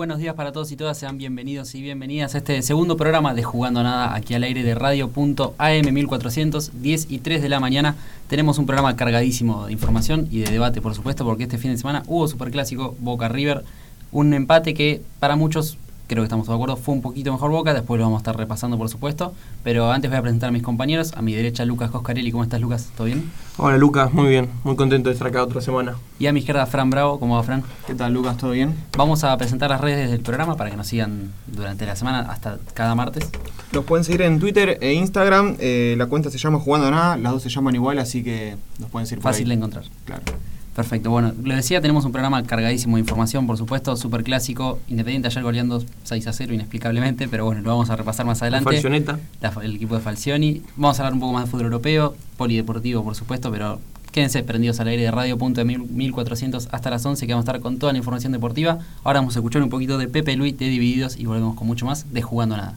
buenos días para todos y todas. Sean bienvenidos y bienvenidas a este segundo programa de Jugando Nada aquí al aire de Radio.am 1400, 10 y 3 de la mañana. Tenemos un programa cargadísimo de información y de debate, por supuesto, porque este fin de semana hubo Superclásico Boca River. Un empate que para muchos creo que estamos todos de acuerdo, fue un poquito mejor Boca, después lo vamos a estar repasando por supuesto, pero antes voy a presentar a mis compañeros, a mi derecha Lucas Coscarelli, ¿cómo estás Lucas? ¿Todo bien? Hola Lucas, muy bien, muy contento de estar acá otra semana. Y a mi izquierda Fran Bravo, ¿cómo va Fran? ¿Qué tal Lucas? ¿Todo bien? Vamos a presentar las redes del programa para que nos sigan durante la semana hasta cada martes. Los pueden seguir en Twitter e Instagram, eh, la cuenta se llama Jugando Nada, las dos se llaman igual, así que nos pueden seguir por Fácil de encontrar. Claro. Perfecto, bueno, lo decía, tenemos un programa cargadísimo de información, por supuesto, súper clásico, Independiente ayer goleando 6 a 0 inexplicablemente, pero bueno, lo vamos a repasar más adelante. Falcioneta. La- el equipo de Falcioni. Vamos a hablar un poco más de fútbol europeo, polideportivo, por supuesto, pero quédense prendidos al aire de radio.1400 hasta las 11, que vamos a estar con toda la información deportiva. Ahora vamos a escuchar un poquito de Pepe Luis de Divididos y volvemos con mucho más de Jugando Nada.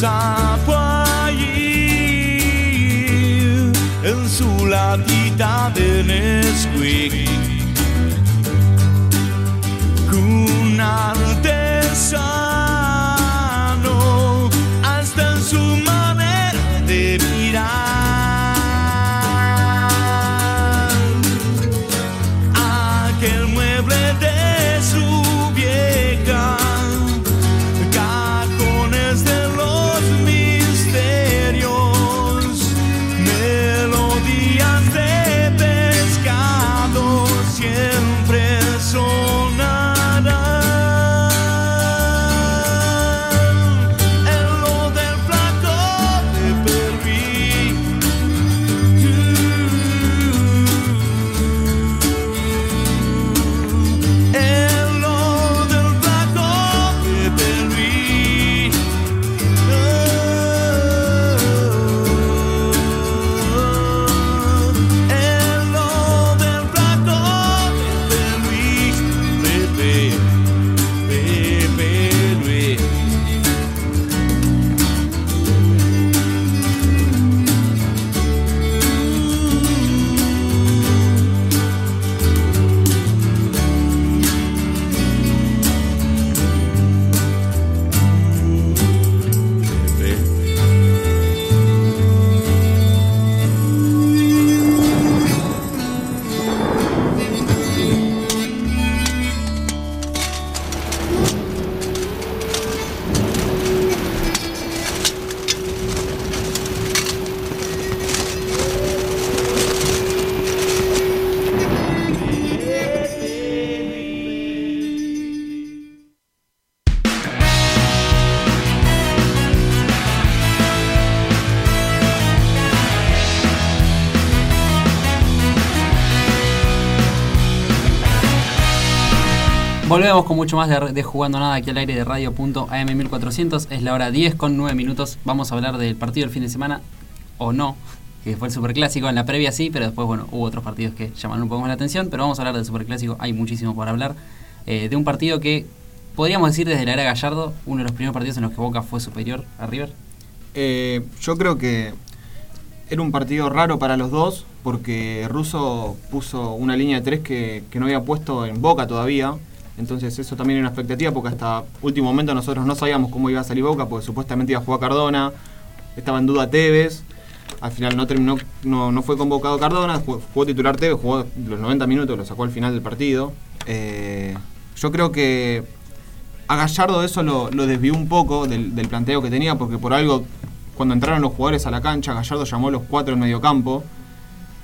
El sapo allí en Volvemos con mucho más de, Jugando Nada aquí al aire de radio.am1400. Es la hora 10 con 9 minutos. Vamos a hablar del partido del fin de semana, o no, que fue el Superclásico. En la previa sí, pero después, bueno, hubo otros partidos que llamaron un poco más la atención. Pero vamos a hablar del Superclásico, hay muchísimo por hablar. Eh, de un partido que podríamos decir desde la era Gallardo, uno de los primeros partidos en los que Boca fue superior a River. Eh, yo creo que era un partido raro para los dos porque Russo puso una línea de tres que no había puesto en Boca todavía. Entonces eso también era una expectativa porque hasta último momento nosotros no sabíamos cómo iba a salir Boca porque supuestamente iba a jugar Cardona, estaba en duda Tevez. Al final no terminó, no, no fue convocado Cardona, jugó, titular Tevez, jugó los 90 minutos, lo sacó al final del partido. Eh, yo creo que a Gallardo eso lo, desvió un poco del, del planteo que tenía porque por algo cuando entraron los jugadores a la cancha, Gallardo llamó a los cuatro en medio campo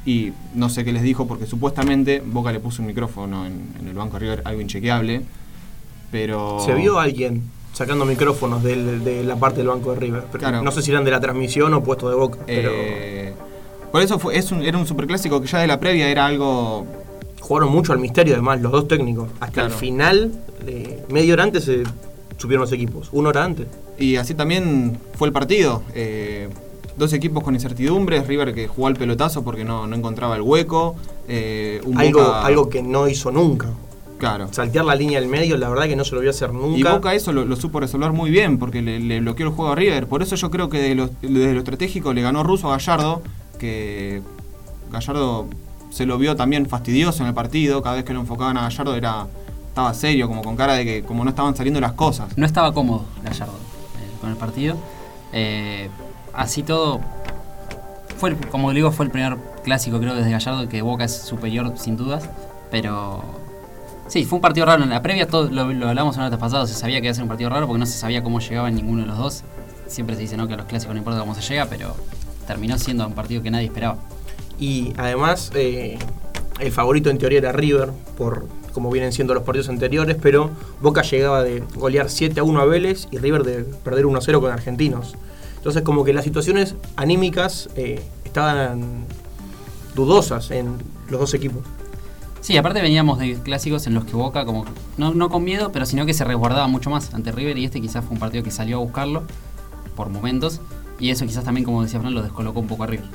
y no sé qué les dijo porque supuestamente Boca le puso un micrófono en, en el banco de River, algo inchequeable, pero... Se vio alguien sacando micrófonos del- de la parte del banco de River. Pero Claro. No sé si eran de la transmisión o puesto de boca. Pero eh, por eso fue, es un, era un superclásico que ya de la previa era algo... jugaron mucho al misterio, además, los dos técnicos. Hasta Claro. el final, eh, media hora antes se subieron los equipos. Una hora antes. Y así también fue el partido. eh, dos equipos con incertidumbres, River que jugó al pelotazo porque no, no encontraba el hueco. eh, un Algo, Boca- algo que no hizo nunca. Claro. Saltear la línea del medio, la verdad que no se lo voy a hacer nunca. Y Boca eso lo, lo supo resolver muy bien porque le, le bloqueó el juego a River. Por eso yo creo que de lo- desde lo estratégico le ganó Russo a Gallardo, que Gallardo se lo vio también fastidioso en el partido. Cada vez que lo enfocaban a Gallardo era estaba serio, como con cara de que como no estaban saliendo las cosas. No estaba cómodo Gallardo eh, con el partido. Eh, así todo, fue como digo, fue el primer clásico creo desde Gallardo que Boca es superior sin dudas. Pero sí, fue un partido raro. En la previa todo, lo, hablamos en el pasado, se sabía que iba a ser un partido raro porque no se sabía cómo llegaba ninguno de los dos. Siempre se dice ¿no? que a los clásicos no importa cómo se llega, pero terminó siendo un partido que nadie esperaba. Y además, eh, el favorito en teoría era River, por como vienen siendo los partidos anteriores, pero Boca llegaba de golear 7 a 1 a Vélez y River de perder 1 a 0 con Argentinos. Entonces, como que las situaciones anímicas eh, estaban dudosas en los dos equipos. Sí, aparte veníamos de clásicos en los que Boca, como no, no con miedo, pero sino que se resguardaba mucho más ante River y este quizás fue un partido que salió a buscarlo por momentos y eso quizás también, como decía Fran, lo descolocó un poco a River.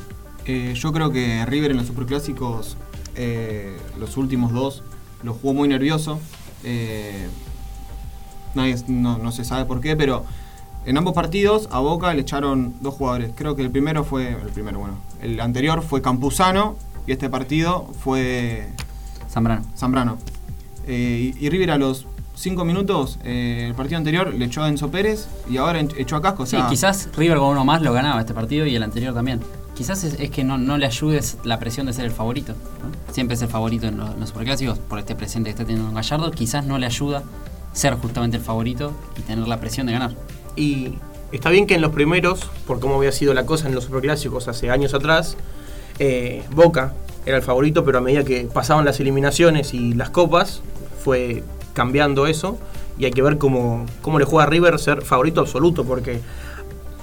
Eh, yo creo que River en los superclásicos, eh, los últimos dos, lo jugó muy nervioso. Eh, nadie, no, no se sabe por qué, pero en ambos partidos a Boca le echaron dos jugadores. Creo que el primero fue. El primero, bueno. El anterior fue Campuzano y este partido fue Zambrano. Zambrano. Eh, y, y River a los cinco minutos, eh, el partido anterior le echó a Enzo Pérez y ahora echó a Casco. O Sí, sea, quizás River con uno más lo ganaba este partido y el anterior también. Quizás es, es que no, no le ayudes la presión de ser el favorito. ¿no? Siempre es el favorito en los, en los superclásicos por este presente que está teniendo Gallardo. Quizás no le ayuda ser justamente el favorito y tener la presión de ganar. Y está bien que en los primeros, por cómo había sido la cosa en los superclásicos hace años atrás, eh, Boca era el favorito, pero a medida que pasaban las eliminaciones y las copas, fue cambiando eso. Y hay que ver cómo, cómo le juega a River ser favorito absoluto, porque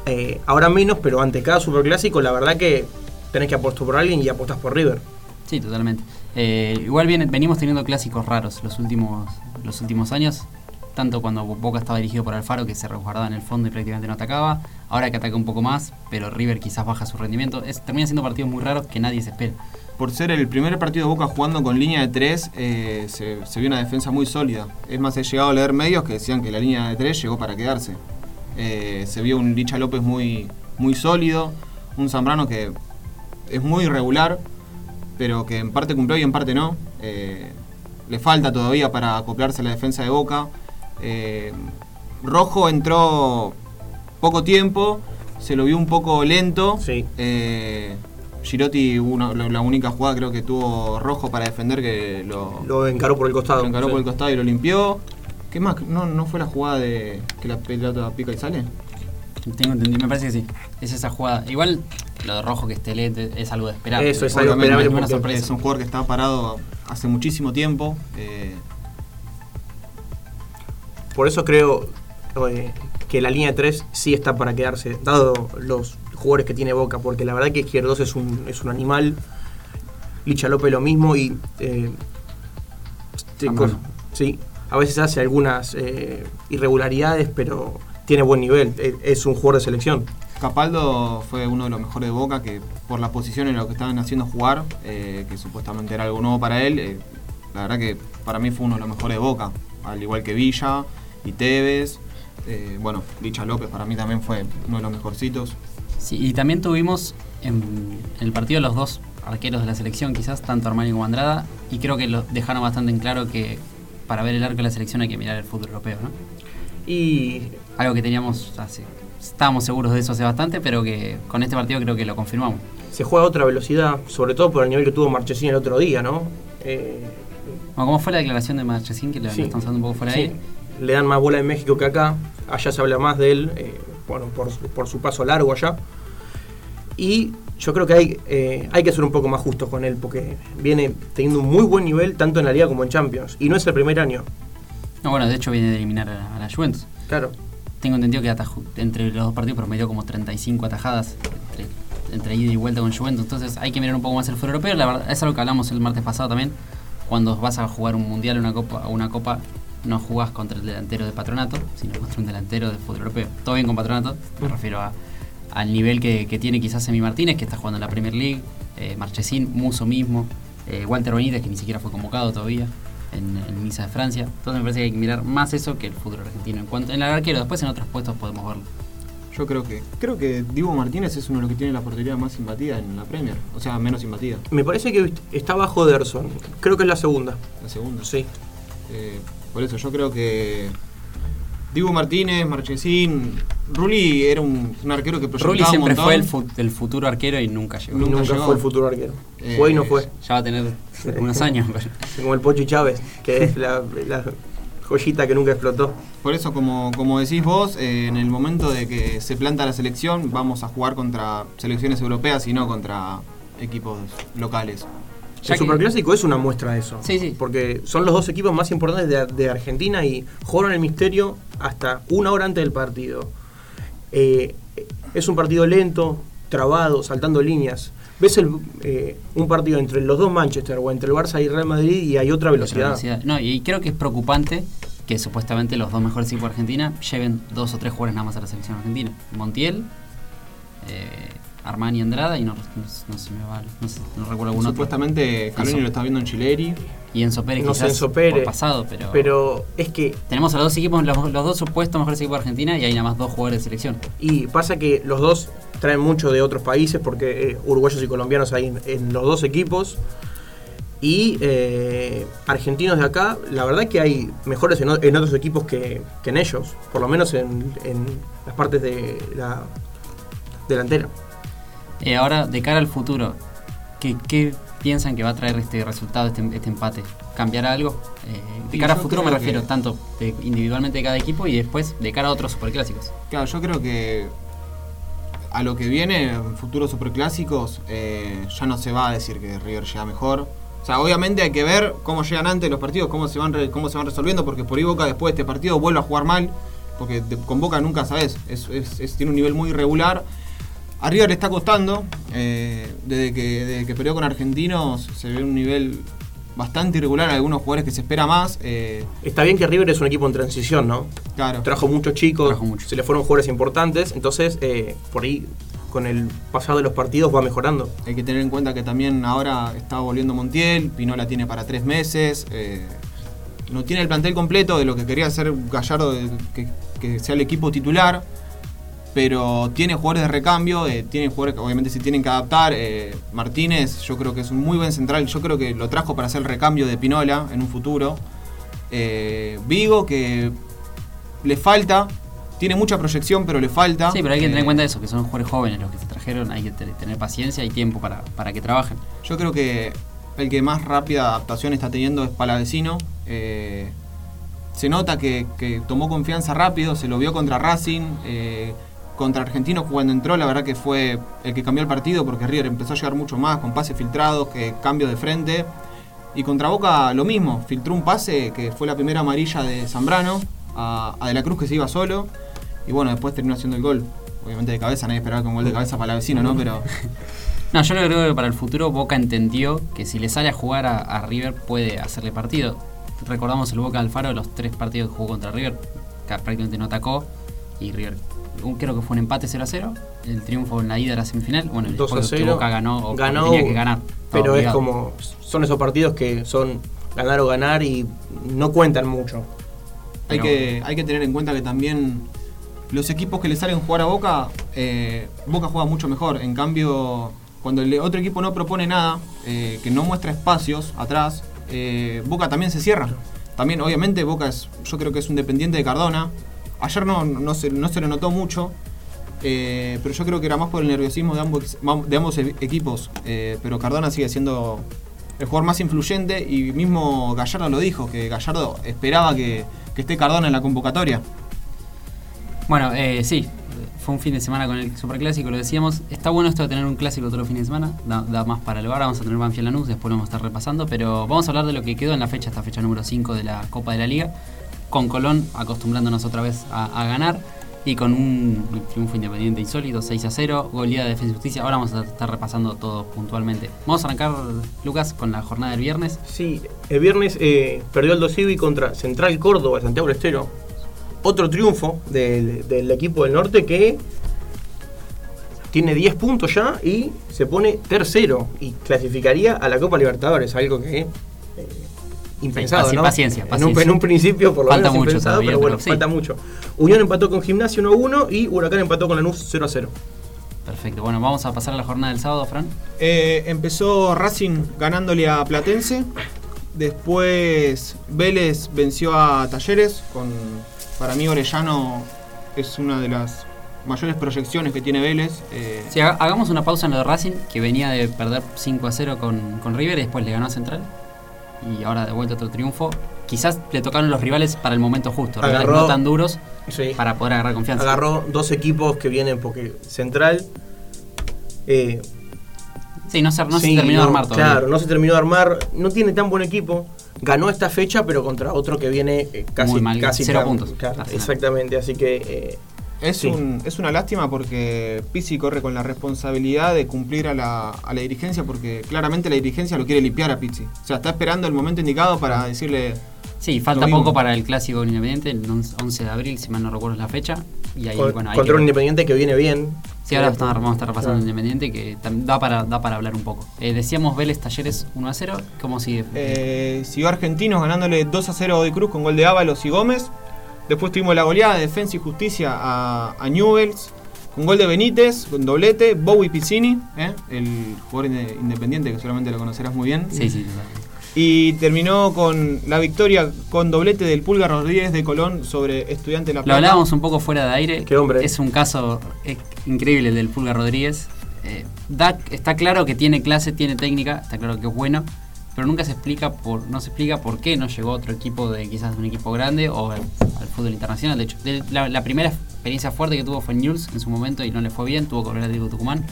eh, ahora menos, pero ante cada superclásico, la verdad que tenés que apostar por alguien y apostas por River. Sí, totalmente. Eh, igual viene- venimos teniendo clásicos raros los últimos, los últimos años. Tanto cuando Boca estaba dirigido por Alfaro, que se resguardaba en el fondo y prácticamente no atacaba. Ahora que ataca un poco más, pero River quizás baja su rendimiento. Es, termina siendo partidos muy raros que nadie se espera. por ser el primer partido de Boca jugando con línea de tres, eh, se, vio una defensa muy sólida. Es más, he llegado a leer medios que decían que la línea de tres llegó para quedarse. Eh, se vio un Licha López muy, muy sólido, un Zambrano que es muy irregular, pero que en parte cumplió y en parte no. Eh, le falta todavía para acoplarse a la defensa de Boca. Eh, Rojo entró poco tiempo, se lo vio un poco lento. Sí. Eh, Girotti, una- la, la única jugada creo que tuvo Rojo para defender que lo, Lo encaró por el costado. lo encaró Sí. por el costado y lo limpió. ¿Qué más? ¿No, ¿No fue la jugada de que la pelota pica y sale? Tengo entendido, me parece que sí. Es esa jugada. Igual lo de rojo que esté lento es algo de esperar. Eso es algo una sorpresa. Es un jugador que está parado hace muchísimo tiempo. eh, Por eso creo eh, que la línea de 3 sí está para quedarse, dado los jugadores que tiene Boca, porque la verdad que Izquierdos es un, es un animal, Licha López lo mismo y... eh, sí, a veces hace algunas eh, irregularidades, pero tiene buen nivel, es un jugador de selección. Capaldo fue uno de los mejores de Boca que por la posición en la que estaban haciendo jugar, eh, que supuestamente era algo nuevo para él, eh, la verdad que para mí fue uno de los mejores de Boca, al igual que Villa y Tevez. eh, bueno, Licha López para mí también fue uno de los mejorcitos. Sí, y también tuvimos en, en el partido los dos arqueros de la selección, quizás, tanto Armani como Andrada, y creo que lo dejaron bastante en claro que para ver el arco de la selección hay que mirar el fútbol europeo, ¿no? Y Algo que teníamos hace, estábamos seguros de eso hace bastante, pero que con este partido creo que lo confirmamos. se juega a otra velocidad, sobre todo por el nivel que tuvo Marchesín el otro día, ¿no? Eh, Bueno, ¿Cómo fue la declaración de Marchesín? Que lo Sí. estamos hablando un poco fuera sí, ahí. Le dan más bola en México que acá, allá se habla más de él, eh, bueno, por, por su paso largo allá. Y yo creo que hay, eh, hay que ser un poco más justos con él, porque viene teniendo un muy buen nivel tanto en la liga como en Champions. Y no es el primer año, No, bueno, de hecho viene de eliminar a, a la Juventus. claro. Tengo entendido que entre los dos partidos promedió como 35 atajadas entre, entre ida y vuelta con Juventus. Entonces hay que mirar un poco más el fútbol europeo. La verdad, es algo que hablamos el martes pasado también. Cuando vas a jugar un mundial o una copa, una copa, no jugás contra el delantero de patronato, sino contra un delantero de fútbol europeo. Todo bien con patronato, me refiero a, al nivel que, que tiene quizás Semi Martínez, que está jugando en la Premier League, eh, Marchesín, Muso mismo, eh, Walter Benítez, que ni siquiera fue convocado todavía en, en Misa de Francia. Entonces me parece que hay que mirar más eso que el fútbol argentino. En cuanto en el arquero, después en otros puestos podemos verlo. Yo creo que creo que Divo Martínez es uno de los que tiene la portería más imbatida en la Premier, o sea, menos imbatida, Me parece que está bajo Derson, creo que es la segunda. la segunda. Sí. Eh, por eso yo creo que Dibu Martínez, Marchesín, Rulli era un, un arquero que proyectaba Rulli un siempre montón. fue el, fu- el futuro arquero y nunca llegó. Nunca nunca llegó. fue el futuro arquero. Eh, fue y no fue. Ya va a tener unos años. pero- Como el Pochi Chávez, que es la, la joyita que nunca explotó. Por eso, como, como decís vos, eh, en el momento de que se planta la selección, vamos a jugar contra selecciones europeas y no contra equipos locales. Ya el que- Superclásico es una muestra de eso. Sí, sí. Porque son los dos equipos más importantes de, de Argentina y jugaron el misterio hasta una hora antes del partido. Eh, es un partido lento, trabado, saltando líneas. Ves el, eh, un partido entre los dos Manchester o entre el Barça y Real Madrid y hay otra velocidad. velocidad. No, y creo que es preocupante que supuestamente los dos mejores equipos de Argentina lleven dos o tres jugadores nada más a la selección argentina. Montiel, eh, Armani Andrada y no, no, no se me va, no, sé, no recuerdo algún otro. Supuestamente Scaloni Enzo. lo está viendo en Chileri. Y Enzo Pérez No quizás Enzo Pérez, por pasado, pero, Pero es que tenemos a los dos equipos, los, los dos supuestos mejores equipos de Argentina y hay nada más dos jugadores de selección. Y pasa que los dos traen mucho de otros países porque eh, uruguayos y colombianos hay en, en los dos equipos. Y eh, argentinos de acá, la verdad que hay mejores en, otros equipos que, que en ellos, por lo menos en, en las partes de la delantera. Eh, ahora, de cara al futuro, ¿qué, qué piensan que va a traer este resultado, este, este empate? ¿Cambiará algo? Eh, de cara al futuro me refiero que- tanto de- individualmente de cada equipo y después de cara a otros superclásicos. Claro, yo creo que a lo que viene, en futuros superclásicos, eh, ya no se va a decir que River llega mejor. O sea, obviamente hay que ver cómo llegan antes los partidos, cómo se van, re- cómo se van resolviendo, porque por ahí Boca después de este partido vuelve a jugar mal, porque de- con Boca nunca sabes, es, es- es- tiene un nivel muy irregular. A River le está costando, eh, desde, que, desde que peleó con Argentinos se ve un nivel bastante irregular, algunos jugadores que se espera más. eh, Está bien que River es un equipo en transición, ¿no? claro. Trajo muchos chicos, Trajo muchos. se le fueron jugadores importantes, entonces eh, por ahí con el pasado de los partidos va mejorando. Hay que tener en cuenta que también ahora está volviendo Montiel, Pinola tiene para tres meses, eh, no tiene el plantel completo de lo que quería hacer Gallardo, de que, que sea el equipo titular, pero tiene jugadores de recambio, eh, tiene jugadores que obviamente se tienen que adaptar. eh, Martínez yo creo que es un muy buen central, yo creo que lo trajo para hacer el recambio de Pinola en un futuro. Eh, Vigo que le falta, tiene mucha proyección pero le falta. Sí, pero hay que tener en Eh, cuenta eso, que son jugadores jóvenes los que se trajeron, hay que te- tener paciencia y tiempo para, para que trabajen. Yo creo que el que más rápida adaptación está teniendo es Palavecino. Se nota que, que tomó confianza rápido, se lo vio contra Racing, contra Argentinos cuando entró, la verdad que fue el que cambió el partido porque River empezó a llegar mucho más con pases filtrados, que cambio de frente. Y contra Boca lo mismo, filtró un pase que fue la primera amarilla de Zambrano a, a De la Cruz que se iba solo. Y bueno, después terminó haciendo el gol. Obviamente de cabeza, nadie esperaba que un gol de cabeza para vecino, ¿no? Pero No, yo creo que para el futuro Boca entendió que si le sale a jugar a, River puede hacerle partido. recordamos el Boca Alfaro, los tres partidos que jugó contra River, que prácticamente no atacó, y River creo que fue un empate 0 a 0, el triunfo en la ida de la semifinal, bueno, el 2 a después que 0. Boca ganó, o ganó, tenía que ganar. Pero es como. Son esos partidos que son ganar o ganar y no cuentan mucho. Hay Pero- que, hay que tener en cuenta que también los equipos que le salen jugar a Boca, eh, Boca juega mucho mejor. En cambio, cuando el otro equipo no propone nada, eh, que no muestra espacios atrás, eh, Boca también se cierra. También, obviamente, Boca es, yo creo que es un dependiente de Cardona. Ayer no, no, se, no se le notó mucho, eh, pero yo creo que era más por el nerviosismo de ambos, de ambos e- equipos. Eh, pero Cardona sigue siendo el jugador más influyente y mismo Gallardo lo dijo, que Gallardo esperaba que, que esté Cardona en la convocatoria. Bueno, eh, sí, fue un fin de semana con el Superclásico, lo decíamos. Está bueno esto de tener un clásico los fines de semana, da, más para el bar. Vamos a tener Banfield Lanús, después lo vamos a estar repasando, pero vamos a hablar de lo que quedó en la fecha, esta fecha número 5 de la Copa de la Liga, con Colón acostumbrándonos otra vez a, ganar y con un triunfo independiente insólito, 6 a 0, goleada de Defensa y Justicia. Ahora vamos a estar repasando todo puntualmente. Vamos a arrancar, Lucas, con la jornada del viernes. Sí, el viernes eh, perdió el Dosivi contra Central Córdoba, Santiago Estero. Otro triunfo del, del equipo del norte que tiene 10 puntos ya y se pone tercero y clasificaría a la Copa Libertadores, algo que eh, impensado, Paci- ¿no? paciencia, En un, paciencia. en un principio por lo Falta menos mucho impensado, todavía, pero bueno, pero sí. falta mucho. Unión empató con Gimnasia 1-1 y Huracán empató con Lanús 0-0. Perfecto, bueno, vamos a pasar a la jornada del sábado, Fran. Eh, empezó Racing ganándole a Platense. Después Vélez venció a Talleres. Con, para mí Orellano es una de las mayores proyecciones que tiene Vélez. Eh, Sí, haga- hagamos una pausa en lo de Racing, que venía de perder 5 a 0 con, con River y después le ganó a Central. Y ahora de vuelta otro triunfo. Quizás le tocaron los rivales para el momento justo, rivales no tan duros Sí. para poder agarrar confianza. Agarró dos equipos que vienen porque Central eh, Sí, no se, no Sí, se terminó de armar todavía. Claro, no se terminó de armar. No tiene tan buen equipo. Ganó esta fecha, pero contra otro que viene eh, casi. Muy mal, casi cero tan- puntos. claro, exactamente, así que. eh, es, Sí. un- es una lástima porque Pizzi corre con la responsabilidad de cumplir a la, a la dirigencia porque claramente la dirigencia lo quiere limpiar a Pizzi. O sea, está esperando el momento indicado para decirle... Sí, falta poco para el clásico independiente, el 11 de abril, si mal no recuerdo es la fecha. Y ahí, con- bueno, hay contra que- un independiente que viene bien. Sí, ahora estamos- vamos a estar repasando claro. el Independiente, que da para, da para hablar un poco. Eh, decíamos Vélez Talleres 1 a 0, ¿cómo sigue? Eh, siguió Argentinos ganándole 2 a 0 a Cruz con gol de Ábalos y Gómez. Después tuvimos la goleada de Defensa y Justicia a, a Newells con gol de Benítez, con doblete, Bowie Piccini, ¿eh? el jugador inde- independiente que solamente lo conocerás muy bien. Sí, sí, totalmente. Y terminó con la victoria con doblete del Pulga Rodríguez de Colón sobre Estudiante de La Lo Plata. hablábamos un poco fuera de aire. Qué hombre. Es un caso eh, increíble el del Pulga Rodríguez. Eh, da- está claro que tiene clase, tiene técnica, está claro que es bueno, pero nunca se explica por, no se explica por qué no llegó otro equipo de quizás un equipo grande o al, al fútbol internacional. De hecho, de- la, la primera experiencia fuerte que tuvo fue Newell's en su momento y no le fue bien, tuvo que volver a Atlético Tucumán.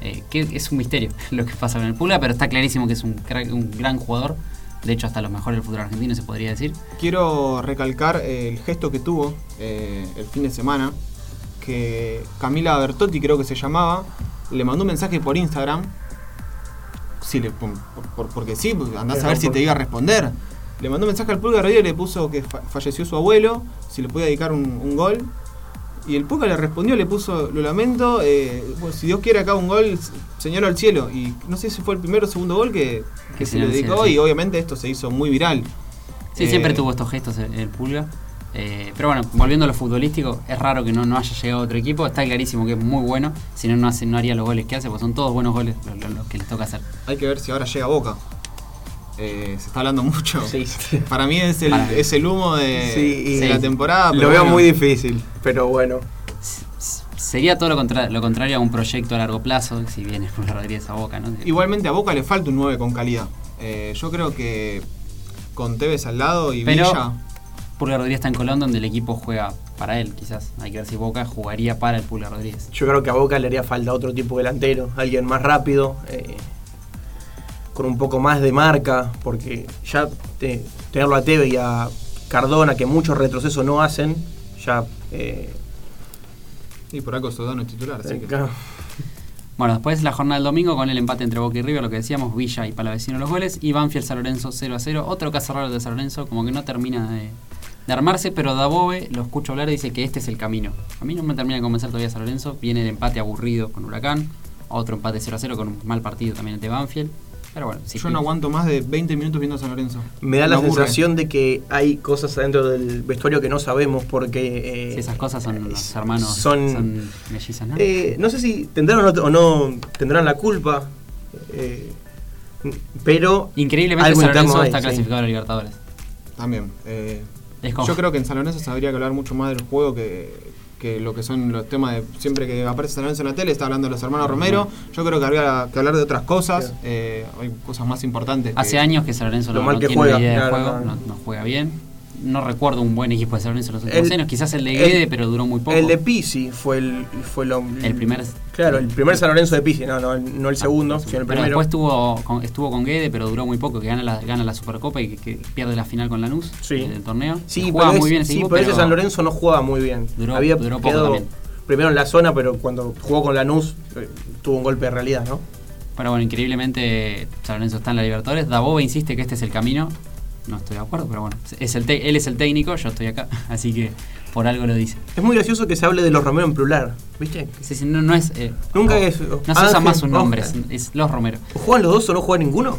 Eh, que es un misterio lo que pasa con el Pulga, pero está clarísimo que es un, crack- un gran jugador. De hecho, hasta los mejores del fútbol argentino se podría decir. Quiero recalcar eh, el gesto que tuvo eh, el fin de semana, que Camila Bertotti creo que se llamaba, le mandó un mensaje por Instagram, sí, le, por- por- porque sí, pues, andás a ver si te iba a responder. Le mandó un mensaje al Pulga Rodríguez y le puso que fa- falleció su abuelo, si le podía dedicar un, un gol. Y el Pulga le respondió, le puso, lo lamento, eh, bueno, si Dios quiere acá un gol, señalo al cielo. Y no sé si fue el primero o segundo gol que, que Que se le dedicó cielo, sí. y obviamente esto se hizo muy viral. Sí, Eh, siempre tuvo estos gestos el, el Pulga. Eh, pero bueno, volviendo a lo futbolístico, es raro que no, no haya llegado a otro equipo. Está clarísimo que es muy bueno. Si no, no, hace, no haría los goles que hace, porque son todos buenos goles los, que les toca hacer. Hay que ver si ahora llega Boca. Eh, se está hablando mucho. Sí, sí. Para mí es el, Para mí. es el humo de, Sí, de sí. la temporada. Lo veo bueno, muy difícil, pero bueno. Sería todo lo, contra- lo contrario a un proyecto a largo plazo, si viene Pulga Rodríguez a Boca, ¿no? Igualmente a Boca le falta un 9 con calidad. Eh, yo creo que con Tevez al lado y Pero- Villa. Pulga Rodríguez está en Colón, donde el equipo juega para él, quizás. Hay que ver si Boca jugaría para el Pulga Rodríguez. Yo creo que a Boca le haría falta otro tipo de delantero, alguien más rápido, eh, con un poco más de marca, porque ya te- tenerlo a Teve y a Cardona, que muchos retrocesos no hacen, ya. eh, Y por algo Sodano es titular. Así que. acá- Bueno, después la jornada del domingo con el empate entre Boca y River, lo que decíamos, Villa y Palavecino los goles, y Banfield San Lorenzo 0 a 0. Otro caso raro de San Lorenzo, como que no termina de, de armarse, pero Dabove lo escucho hablar y dice que este es el camino. A mí no me termina de convencer todavía San Lorenzo. Viene el empate aburrido con Huracán, otro empate 0 a 0 con un mal partido también ante Banfield. Pero bueno, sí Yo no aguanto más de 20 minutos viendo a San Lorenzo. Me da la aburre. sensación de que hay cosas adentro del vestuario que no sabemos porque... eh, Sí, esas cosas son los hermanos, son- son, mellizas, ¿no? Eh, no sé si tendrán o no, o no tendrán la culpa, eh, pero Increíblemente San Lorenzo está sí. clasificado a Libertadores. También. Como- Yo creo que en San Lorenzo se habría que hablar mucho más del juego que, que lo que son los temas de. Siempre que aparece San Lorenzo en la tele, está hablando de los hermanos Romero. Yo creo que habría que hablar de otras cosas. Eh, hay cosas más importantes. que- Hace años que San Lorenzo Lo no, mal no que tiene juega, una idea claro, de juego, no. no, no juega bien. No recuerdo un buen equipo de San Lorenzo en los últimos El- años. Quizás el de el- Guede, pero duró muy poco. el de Pisi fue el fue lo, El primer- claro el primer San Lorenzo de Pisi no no, no el segundo sino el pero primero después estuvo con, estuvo con Guede, pero duró muy poco, que gana la, gana la Supercopa y que, que pierde la final con Lanús Sí. eh, del torneo. sí Jugaba pero, muy es- bien ese sí, equipo, pero ese pero San Lorenzo no jugaba muy bien Duró- había duró poco quedado también. primero en la zona pero cuando jugó con Lanús eh, tuvo un golpe de realidad no Pero bueno, increíblemente San Lorenzo está en la Libertadores. Dabova insiste que este es el camino. No estoy de acuerdo, pero bueno, es el te- él es el técnico, yo estoy acá, así que por algo lo dice. es muy gracioso que se hable de los Romero en plural viste Sí, sí, no, no es. eh, Nunca no, es- No se usa Ángel, más sus no. nombres, es Los Romero. juegan los dos o no juega ninguno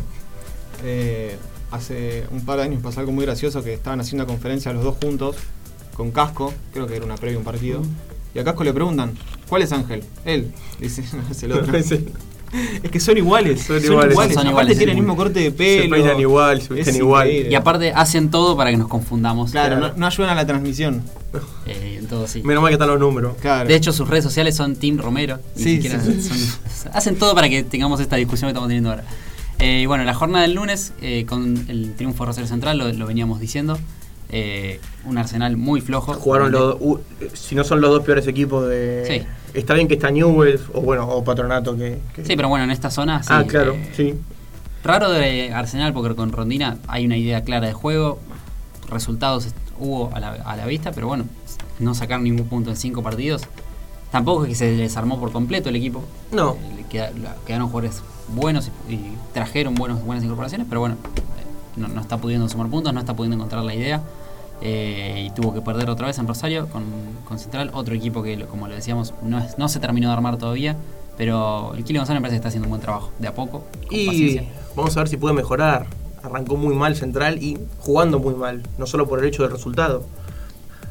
Eh, hace un par de años pasó algo muy gracioso que estaban haciendo una conferencia los dos juntos con Casco, creo que era una previa a un partido. Y a Casco le preguntan, ¿cuál es Ángel? Él. Dice, no es el otro. Es que son iguales. Son Son, iguales. iguales. Son Aparte iguales, tienen el mismo corte de se pelo. peinan igual se visten igual increíble. Y aparte hacen todo para que nos confundamos. Claro, no, no ayudan a la transmisión. Eh, en todo sí. menos mal que están los números Claro. De hecho, sus redes sociales son Team Romero. Sí, siquiera sí, son- hacen todo para que tengamos esta discusión que estamos teniendo ahora. Eh, y bueno, la jornada del lunes, eh, con el triunfo de Rosario Central, lo, lo veníamos diciendo. eh, un Arsenal muy flojo. Jugaron los si no son los dos peores equipos de Sí. Está bien que está Newell's o bueno o Patronato que, que- Sí, pero bueno, en esta zona. sí, ah claro eh, sí Raro de Arsenal porque con Rondina hay una idea clara de juego, resultados hubo a la, a la vista, pero bueno, no sacaron ningún punto en cinco partidos. Tampoco es que se desarmó por completo el equipo. no Eh, quedaron jugadores buenos y, trajeron buenos, buenas incorporaciones, pero bueno, eh, no, no está pudiendo sumar puntos, no está pudiendo encontrar la idea. Eh, y tuvo que perder otra vez en Rosario con, con Central, otro equipo que, como lo decíamos, no, es- no se terminó de armar todavía. Pero el Kili González me parece que está haciendo un buen trabajo, de a poco, con y paciencia. vamos a ver si puede mejorar arrancó muy mal Central y jugando muy mal no solo por el hecho del resultado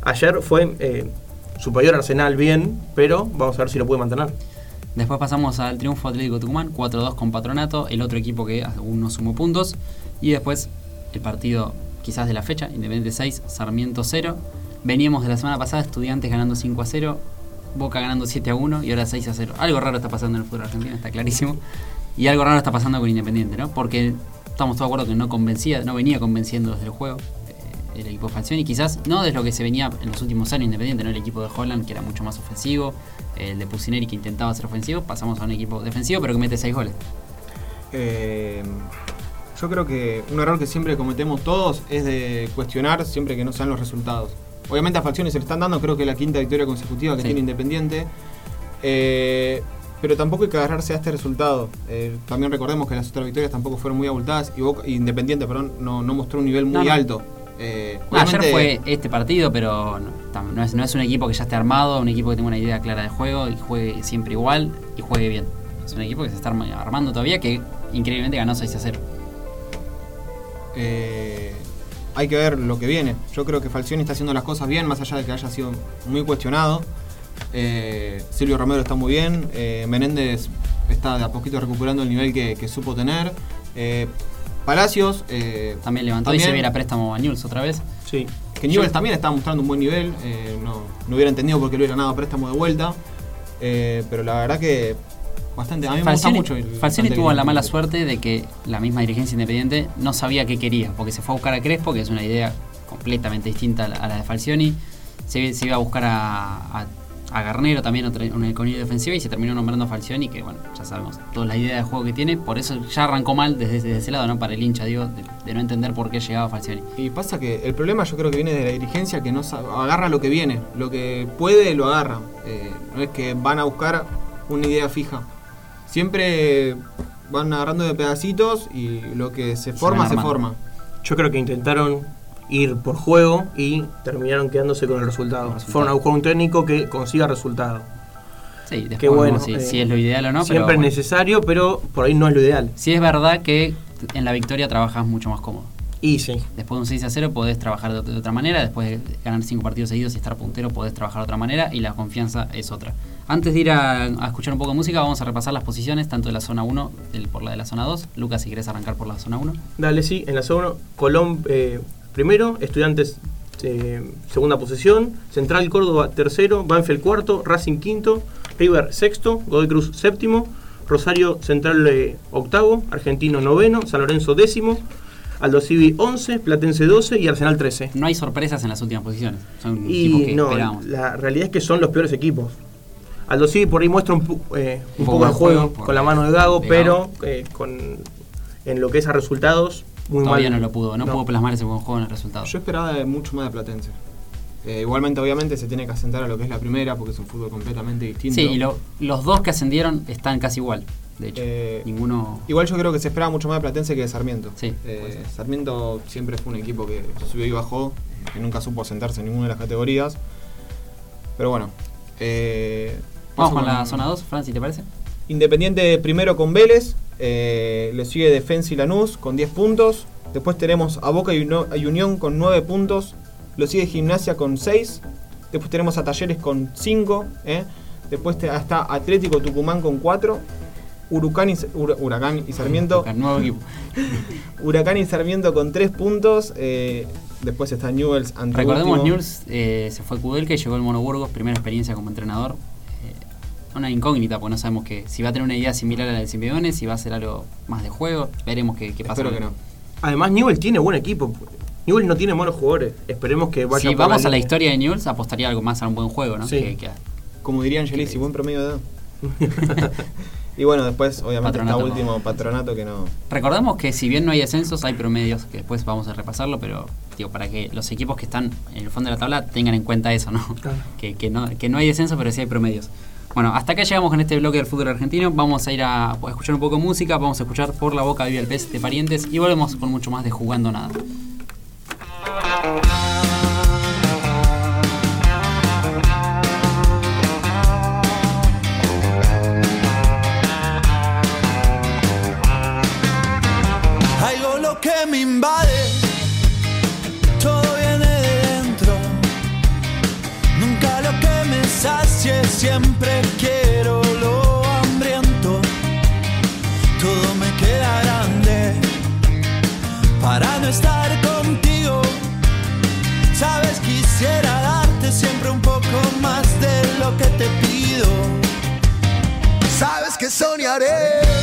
ayer fue eh, superior Arsenal bien pero vamos a ver si lo puede mantener Después pasamos al triunfo Atlético Tucumán, 4-2 con Patronato, el otro equipo que aún no sumó puntos. Y después el partido quizás de la fecha, Independiente 6, Sarmiento 0. Veníamos de la semana pasada, Estudiantes ganando 5-0, Boca ganando 7-1 y ahora 6-0. Algo raro está pasando en el fútbol argentino, está clarísimo. Y algo raro está pasando con Independiente, ¿no? Porque estamos todos de acuerdo que no convencía, no venía convenciendo desde el juego eh, el equipo de Falcioni, quizás no desde lo que se venía en los últimos años Independiente, ¿no? El equipo de Holland que era mucho más ofensivo, el de Pusineri que intentaba ser ofensivo, pasamos a un equipo defensivo pero que mete 6 goles. Eh, yo creo que un error que siempre cometemos todos es de cuestionar siempre que no sean los resultados. Obviamente a facciones se le están dando, creo que la quinta victoria consecutiva que Sí. tiene Independiente. Eh, pero tampoco hay que agarrarse a este resultado. Eh, también recordemos que las otras victorias tampoco fueron muy abultadas y Boca- Independiente perdón, no, no mostró un nivel muy No, no. alto. Eh, ayer fue este partido, pero no, es, no es un equipo que ya esté armado, un equipo que tenga una idea clara de juego y juegue siempre igual y juegue bien. Es un equipo que se está arma- armando todavía que increíblemente ganó 6 a 0. Eh, hay que ver lo que viene. Yo creo que Falcioni está haciendo las cosas bien, más allá de que haya sido muy cuestionado. Eh, Silvio Romero está muy bien. eh, Menéndez está de a poquito recuperando el nivel que, que supo tener. Eh, Palacios eh, También levantó y se viera préstamo a Newell's otra vez. sí que Newell's también está mostrando un buen nivel. eh, no, no hubiera entendido por qué lo hubiera ganado a préstamo de vuelta. eh, pero la verdad que bastante. A mí me Falcioni, gusta mucho. el Falcioni tuvo la mala suerte de que la misma dirigencia independiente no sabía qué quería, porque se fue a buscar a Crespo, que es una idea completamente distinta a la, de Falcioni. Se, se iba a buscar a, a- a Garnero también otra- una economía defensiva y se terminó nombrando a Falcioni, que bueno, ya sabemos toda la idea de juego que tiene, por eso ya arrancó mal desde, desde ese lado, ¿no? Para el hincha, digo, de, de no entender por qué llegaba Falcioni. Y pasa que el problema yo creo que viene de la dirigencia que no sabe- agarra lo que viene, lo que puede lo agarra. Eh, no es que van a buscar una idea fija. Siempre van agarrando de pedacitos y lo que se forma, se forma. Yo creo que intentaron ir por juego y terminaron quedándose con el resultado. Con el resultado. Fueron a buscar un técnico que consiga resultado. Sí, después Qué bueno, si, eh, si es lo ideal o no. Siempre pero es necesario, pero por ahí no es lo ideal. Sí es verdad que en la victoria trabajas mucho más cómodo. Y sí. Después de un 6 a 0 podés trabajar de, de otra manera, después de ganar 5 partidos seguidos y estar puntero podés trabajar de otra manera y la confianza es otra. Antes de ir a, a escuchar un poco de música, vamos a repasar las posiciones tanto de la zona 1 del- por la de la zona 2. Lucas, si querés arrancar por la zona 1. Dale, sí. En la zona, Colón eh, primero, Estudiantes eh, segunda posición, Central Córdoba tercero, Banfield cuarto, Racing quinto, River sexto, Godoy Cruz séptimo, Rosario Central eh, octavo, Argentino noveno, San Lorenzo décimo, Aldo Civi 11, Platense 12 y Arsenal 13. No hay sorpresas en las últimas posiciones. Son equipos Y que no, esperábamos. la realidad es que son los peores equipos. Aldo Civi por ahí muestra un, pu- eh, un poco poco de juego, con la mano de Gago, de pero Gago. eh, con, en lo que es a resultados, muy Todavía mal. no lo pudo, no, pudo plasmar ese buen juego en el resultado. Yo esperaba mucho más de Platense. Eh, igualmente, obviamente, se tiene que asentar a lo que es la primera porque es un fútbol completamente distinto. Sí, y lo- los dos que ascendieron están casi igual. De hecho, Eh, ninguno. Igual yo creo que se esperaba mucho más de Platense que de Sarmiento. Sí, Eh. Sarmiento siempre fue un equipo que subió y bajó, que nunca supo sentarse en ninguna de las categorías. Pero bueno. eh, Vamos con la zona 2, Fran, si te parece. Independiente primero con Vélez, le sigue Defensa y Lanús con 10 puntos. Después tenemos a Boca y Unión con 9 puntos. Lo sigue Gimnasia con 6. Después tenemos a Talleres con 5. ¿eh? Después está Atlético Tucumán con 4. Huracán y, Hura- Huracán y Sarmiento. El nuevo equipo. Huracán y Sarmiento con 3 puntos. eh, después está Newells ante Recordemos, News se fue Kudelka y llegó el Mono Burgos, primera experiencia como entrenador. Eh, una incógnita, porque no sabemos que si va a tener una idea similar a la de Simeone, si va a hacer algo más de juego. Veremos qué, qué pasa. Espero que no. Además, Newell tiene buen equipo. Newell no tiene malos jugadores. Esperemos que vaya Si vamos a la historia de Newell's, apostaría algo más a un buen juego, ¿no? Sí. Que- que a- Como diría Angelisi, buen promedio de edad. y bueno, después obviamente Patronato, está último patronato que no. Recordamos que si bien no hay descensos, hay promedios, que después vamos a repasarlo, pero digo, para que los equipos que están en el fondo de la tabla tengan en cuenta eso, ¿no? Claro. Que, que no, que no hay descenso, pero sí hay promedios. Bueno, hasta acá llegamos con este bloque del fútbol argentino. Vamos a ir a, a escuchar un poco de música, vamos a escuchar Por la Boca Vive el Pez de Parientes y volvemos con mucho más de Jugando Nada. Que soñaré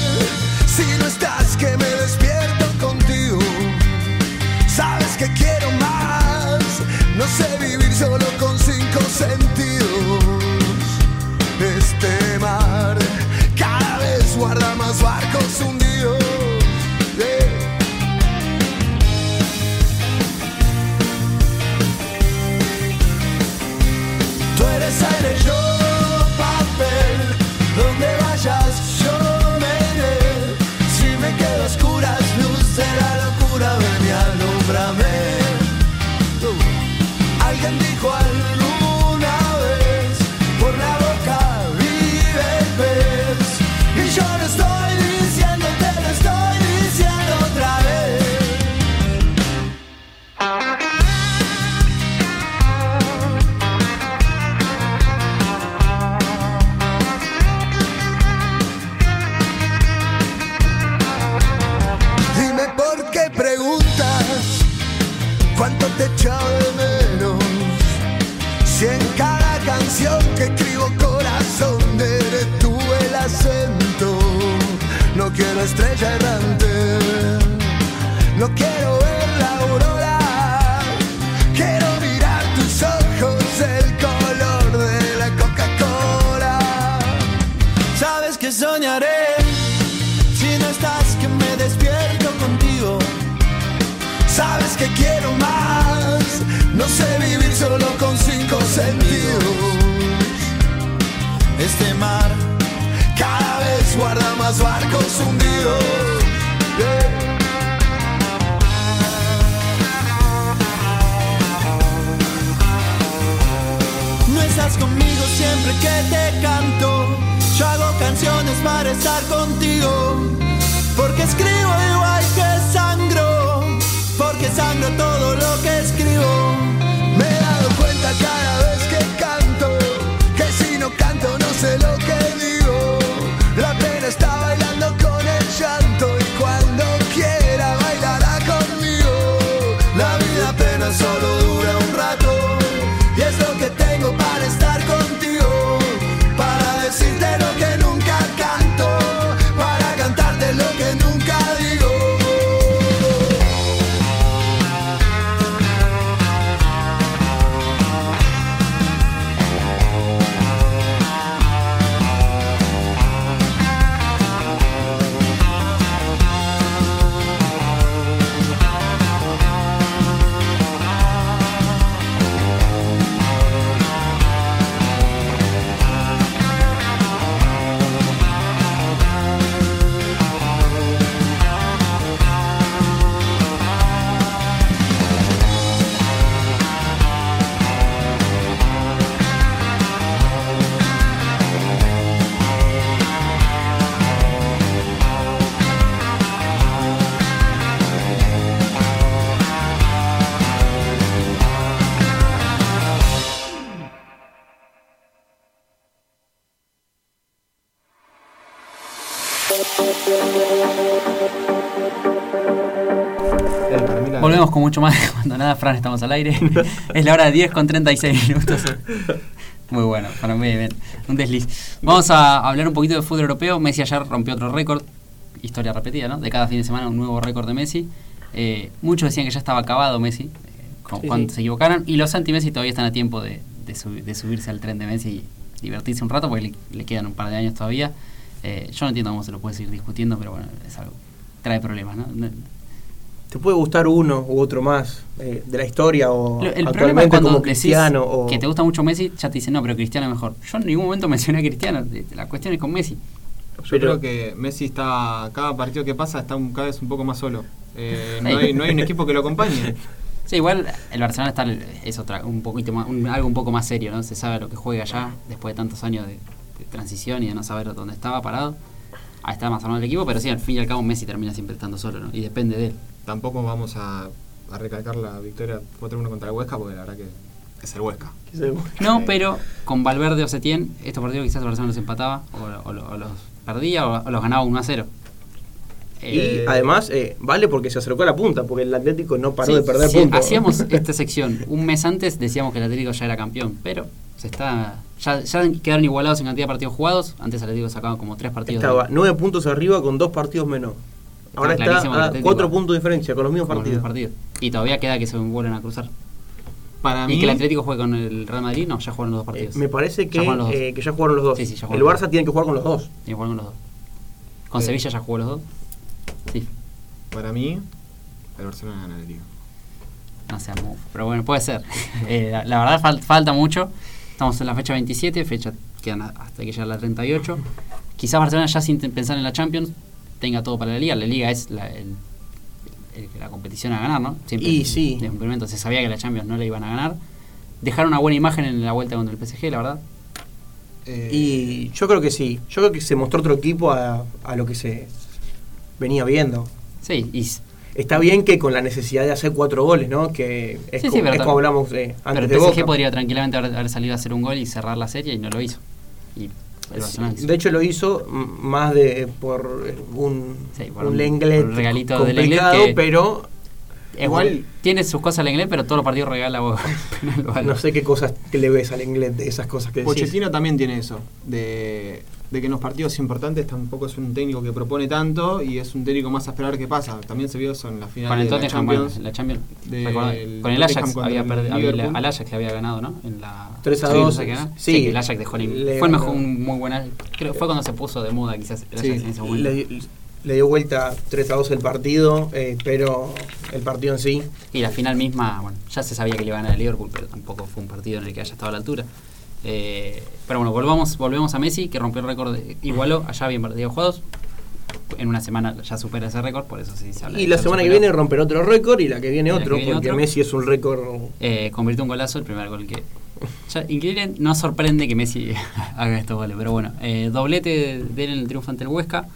mucho más de cuando nada, Fran, estamos al aire. es la hora de 10 con 36 minutos. Muy bueno, para mí bien, un desliz. Vamos a hablar un poquito de fútbol europeo. Messi ayer rompió otro récord, historia repetida, ¿no? De cada fin de semana un nuevo récord de Messi. Eh, muchos decían que ya estaba acabado Messi, eh, con- Sí, cuando sí. se equivocaran. Y los anti-Messi todavía están a tiempo de, de subi- de subirse al tren de Messi y divertirse un rato, porque le, le quedan un par de años todavía. Eh, yo no entiendo cómo se lo puede seguir discutiendo, pero bueno, es algo. Trae problemas, ¿no? Te puede gustar uno u otro más eh, de la historia o Lo- El problema es actualmente cuando como decís Cristiano o que te gusta mucho Messi, ya te dicen, no, pero Cristiano es mejor. Yo en ningún momento mencioné a Cristiano, la cuestión es con Messi. Yo Pero- creo que Messi está, cada partido que pasa está un- cada vez un poco más solo. Eh, no, hay, no hay un equipo que lo acompañe. Sí, igual el Barcelona está es otra, un poquito más, un- algo un poco más serio, ¿no? Se sabe a lo que juega ya, después de tantos años de, de transición y de no saber dónde estaba parado. Ahí está más armado el equipo, pero sí, al fin y al cabo Messi termina siempre estando solo, ¿no? Y depende de él. Tampoco vamos a, a recalcar la victoria 4-1 contra el Huesca, porque la verdad que es el Huesca. No, pero con Valverde o Setién, estos partidos quizás el Barcelona los empataba, o, o lo- o los perdía, o, o los ganaba 1 a 0. Y Eh, además, eh, vale porque se acercó a la punta, porque el Atlético no paró Sí, de perder sí, puntos. Hacíamos esta sección un mes antes, decíamos que el Atlético ya era campeón, pero se está ya, ya quedaron igualados en cantidad de partidos jugados. Antes el Atlético sacaba como tres partidos. Estaba nueve puntos arriba con dos partidos menos. Ahora Está que está a cuatro puntos de diferencia con los mismos con los partidos. mismos partidos. Y todavía queda que se vuelven a cruzar. Para mí, Y que el Atlético juegue con el Real Madrid, no, ya jugaron los dos Eh, partidos. me parece que Ya jugaron los dos. eh, que ya jugaron los dos. Sí, sí, ya el jugaron Barça dos. tiene que jugar con los dos. Y jugaron los dos. Con Sí. Sevilla ya jugó los dos. Sí, para mí, el Barcelona gana el Liga. no sea muy. Pero bueno, puede ser. Eh, la, la verdad fal- falta mucho. Estamos en la fecha 27, fecha quedan hasta que llegue la 38. Quizás Barcelona ya sin pensar en la Champions tenga todo para la Liga. La Liga es la, el- el- la competición a ganar, ¿no? Siempre Y sí. desde un primer momento se sabía que la Champions no la iban a ganar. Dejaron una buena imagen en la vuelta contra el PSG, la verdad. Eh, Y yo creo que sí. Yo creo que se mostró otro equipo a, a lo que se venía viendo. Sí, y Está bien que con la necesidad de hacer cuatro goles, ¿no? Que es, Sí, como, sí, pero es como hablamos eh, pero antes el de PSG Boca. podría tranquilamente haber, haber salido a hacer un gol y cerrar la serie y no lo hizo. Y De hecho lo hizo más de por eh, un, Sí, por un un- Lenglet un regalito complicado, Lenglet que- pero igual- tiene sus cosas el inglés, pero todos los partidos regala vos. no sé qué cosas que le ves al Lenglet de esas cosas que decís. Pochettino también tiene eso, de, de que en los partidos importantes tampoco es un técnico que propone tanto y es un técnico más a esperar qué pasa. También se vio eso en la final Con el de la bueno, Champions. la Champions. con el Ajax había perdido, había- Liverpool. al Ajax le había ganado, ¿no? En la 3 a sí, 2, no sé qué, ¿no? sí. Sí, que el Ajax dejó el- Le fue el mejor, un muy buena, creo fue cuando se puso de moda quizás el Sí, Ajax en ese momento. le, le dio vuelta 3 a 2 el partido, eh, pero el partido en sí. Y la final misma, bueno, ya se sabía que le iba a ganar el Liverpool, pero tampoco fue un partido en el que haya estado a la altura. Eh, pero bueno, volvamos, volvemos a Messi, que rompió el récord, de- igualó allá bien partidos jugados. en una semana ya supera ese récord, por eso sí se habla Y la semana que viene romper otro récord y la que viene que otro, viene porque otro. Messi es un récord. Eh, convirtió un golazo, el primer gol que. Ya, increíble, no sorprende que Messi haga estos goles, pero bueno, eh, doblete de él en el triunfo ante el Huesca,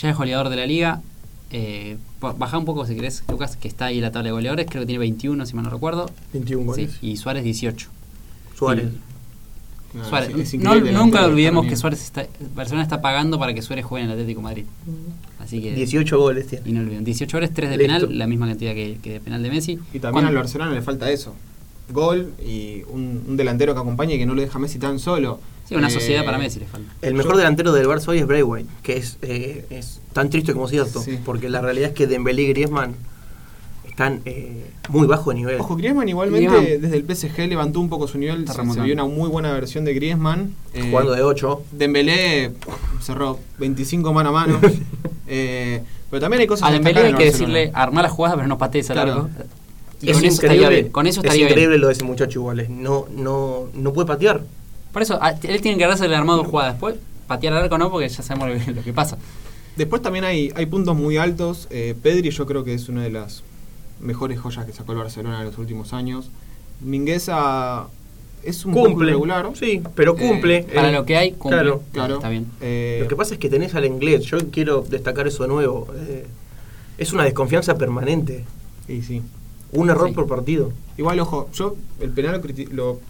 ya es goleador de la liga. Eh, ba- baja un poco si querés, Lucas, que está ahí en la tabla de goleadores, creo que tiene 21 si mal no recuerdo. 21 Sí, goles. y Suárez 18. Suárez. Y- No, Suárez. es- es No- increíble el nunca olvidemos que. Suárez está, Barcelona está pagando para que Suárez juegue en el Atlético de Madrid. Así que 18 goles tiene. y no olviden, 18 goles, 3 de Listo. penal, la misma cantidad que, que de penal de Messi. Y también al Barcelona le falta eso. Gol y un, un delantero que acompañe y que no lo deja a Messi tan solo. Sí, una Eh, sociedad para Messi le falta. El mejor delantero del Barça hoy es Braithwaite, que es, eh, es tan triste como cierto, Sí. porque la realidad es que Dembélé y Griezmann están eh, muy bajo de nivel. Ojo, Griezmann igualmente Griezmann. desde el PSG levantó un poco su nivel. Se, se vio una muy buena versión de Griezmann. Eh, jugando de 8. Dembélé cerró 25 mano a mano. Eh, pero también hay cosas A Dembélé hay que decirle armar la jugada, pero no patees al Claro. arco. Y Es con eso estaría increíble, bien. Con eso es increíble bien. lo de ese muchacho igual. es- No, no, no puede patear. Por eso, a- él tiene que agarrarse el armado de jugada. Después, patear al arco no, porque ya sabemos lo que, lo que pasa. Después también hay, hay puntos muy altos. Eh, Pedri yo creo que es una de las mejores joyas que sacó el Barcelona en los últimos años. Mingueza es un Cumple. irregular. Sí, pero Eh, cumple. Para Eh, lo que hay, cumple. Claro. Claro. Está bien. Eh, Lo que pasa es que tenés al inglés. Yo quiero destacar eso de nuevo. eh, es una desconfianza permanente. y sí. Un error Sí. por partido. Igual, ojo, yo el penal lo,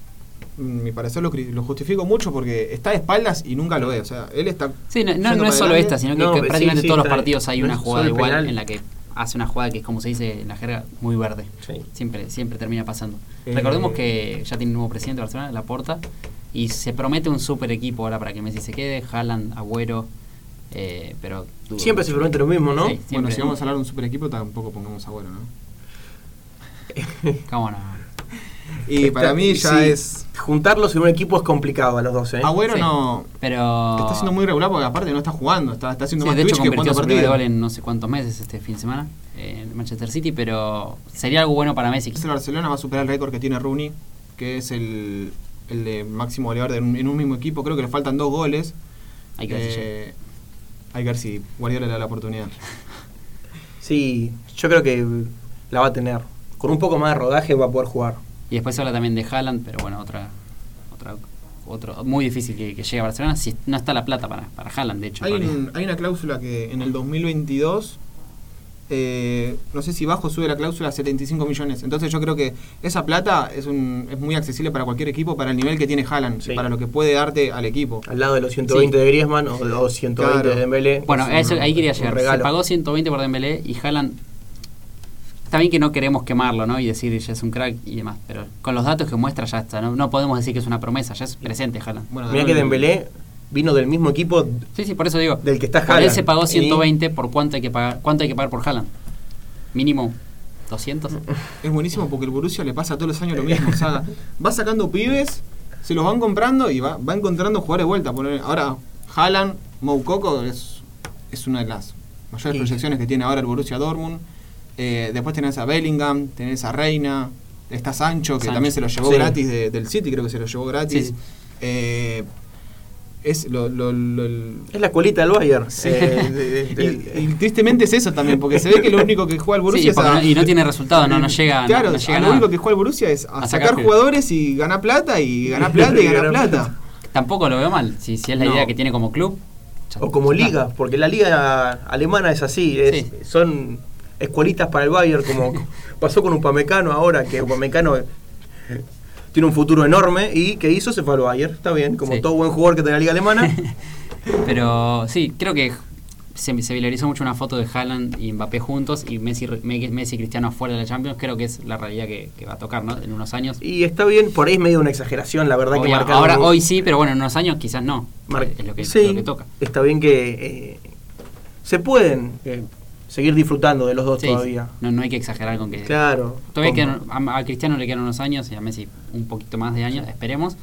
mm, mi parecer lo, justifico mucho porque está de espaldas y nunca lo ve. O sea, él está. Sí, no, no- para es solo adelante. esta, sino que, No, que sí, prácticamente sí, todos los partidos hay no una jugada igual penal. en la que hace una jugada que es como se dice en la jerga muy verde. Sí. Siempre, siempre termina pasando. Eh, Recordemos que ya tiene un nuevo presidente de Barcelona, Laporta, y se promete un super equipo ahora para que Messi se quede, Haaland, Agüero, eh, pero Siempre se promete lo mismo, ¿no? Sí, Bueno, si vamos a hablar de un super equipo, tampoco pongamos a bueno, ¿no? Cómo no. Y para Está- mí ya sí, es. Juntarlos en un equipo es complicado a los dos, ¿eh? Agüero Sí. no. Pero Está siendo muy regular porque aparte no está jugando, está, está haciendo Sí, más de hecho Twitch que convirtió jugando su primer partido. gol en no sé cuántos meses este fin de semana en Manchester City, pero sería algo bueno para Messi. El Barcelona va a superar el récord que tiene Rooney, que es el, el de máximo goleador de un- en un mismo equipo. Creo que le faltan dos goles. Hay que ver si. Eh, hay que ver si Guardiola le da la oportunidad. Sí, yo creo que la va a tener. Con un poco más de rodaje va a poder jugar. Y después se habla también de Haaland, pero bueno, otra, otra otro muy difícil que, que llegue a Barcelona. Si no está la plata para, para Haaland, de hecho. Hay, realidad. un- hay una cláusula que en el 2022, eh, no sé si bajo sube la cláusula a 75 millones. Entonces yo creo que esa plata es, un, es muy accesible para cualquier equipo, para el nivel que tiene Haaland, Sí. para lo que puede darte al equipo. Al lado de los 120 de Griezmann o los 120 Claro. de Dembélé. Bueno, eso, ahí quería llegar. Se pagó 120 por Dembélé y Haaland... Está bien que no queremos quemarlo, ¿no? Y decir ya es un crack y demás, pero con los datos que muestra ya está. No, no podemos decir que es una promesa, ya es presente Haaland. Bueno, Mirá que Dembélé vino del mismo equipo Sí, sí, por eso digo. del que está Por él Haaland. se pagó Y- 120, ¿por cuánto hay que pagar? ¿Cuánto hay que pagar por Haaland? Mínimo 200. Es buenísimo porque el Borussia le pasa todos los años lo mismo. o sea, va sacando pibes, se los van comprando y va, va encontrando jugadores de vuelta. Ahora, Haaland, Moukoko es, es una de las mayores Sí. proyecciones que tiene ahora el Borussia Dortmund. Eh, después tenés a Bellingham, tenés a Reina, está Sancho, que Sancho. también se lo llevó Sí. gratis de- del City, creo que se lo llevó gratis. Sí. Eh, es lo, lo- lo- el- Es la colita del Bayern. Sí. Eh, de- de- y, y tristemente es eso también, porque se ve que lo único que juega el Borussia Sí, es a- no- y no tiene resultado, no, no llega, Claro, no, llega a lo nada. único que juega el Borussia es a, A sacar, sacar jugadores y ganar plata y ganar plata y ganar plata. Tampoco lo veo mal, si, si es la No. idea que tiene como club. o como liga, porque la liga alemana es así. es- Sí. Son escuelitas para el Bayern, como pasó con Upamecano ahora, que Upamecano eh, tiene un futuro enorme y que hizo se fue al Bayern. Está bien, como Sí. todo buen jugador que tiene la liga alemana. Pero sí, creo que se, se viralizó mucho una foto de Haaland y Mbappé juntos y Messi, Me- Messi y Cristiano afuera de la Champions. Creo que es la realidad que, que va a tocar, ¿no? En unos años. y está bien, por ahí es medio una exageración, la verdad que marcar ahora, hoy sí, pero bueno, en unos años quizás no. Mar- es lo que, sí, lo que toca. Está bien que eh, se pueden eh, seguir disfrutando de los dos Sí, todavía. No, no hay que exagerar con que. Claro. Todavía quedan- a, a Cristiano le quedan unos años y a Messi un poquito más de años, esperemos.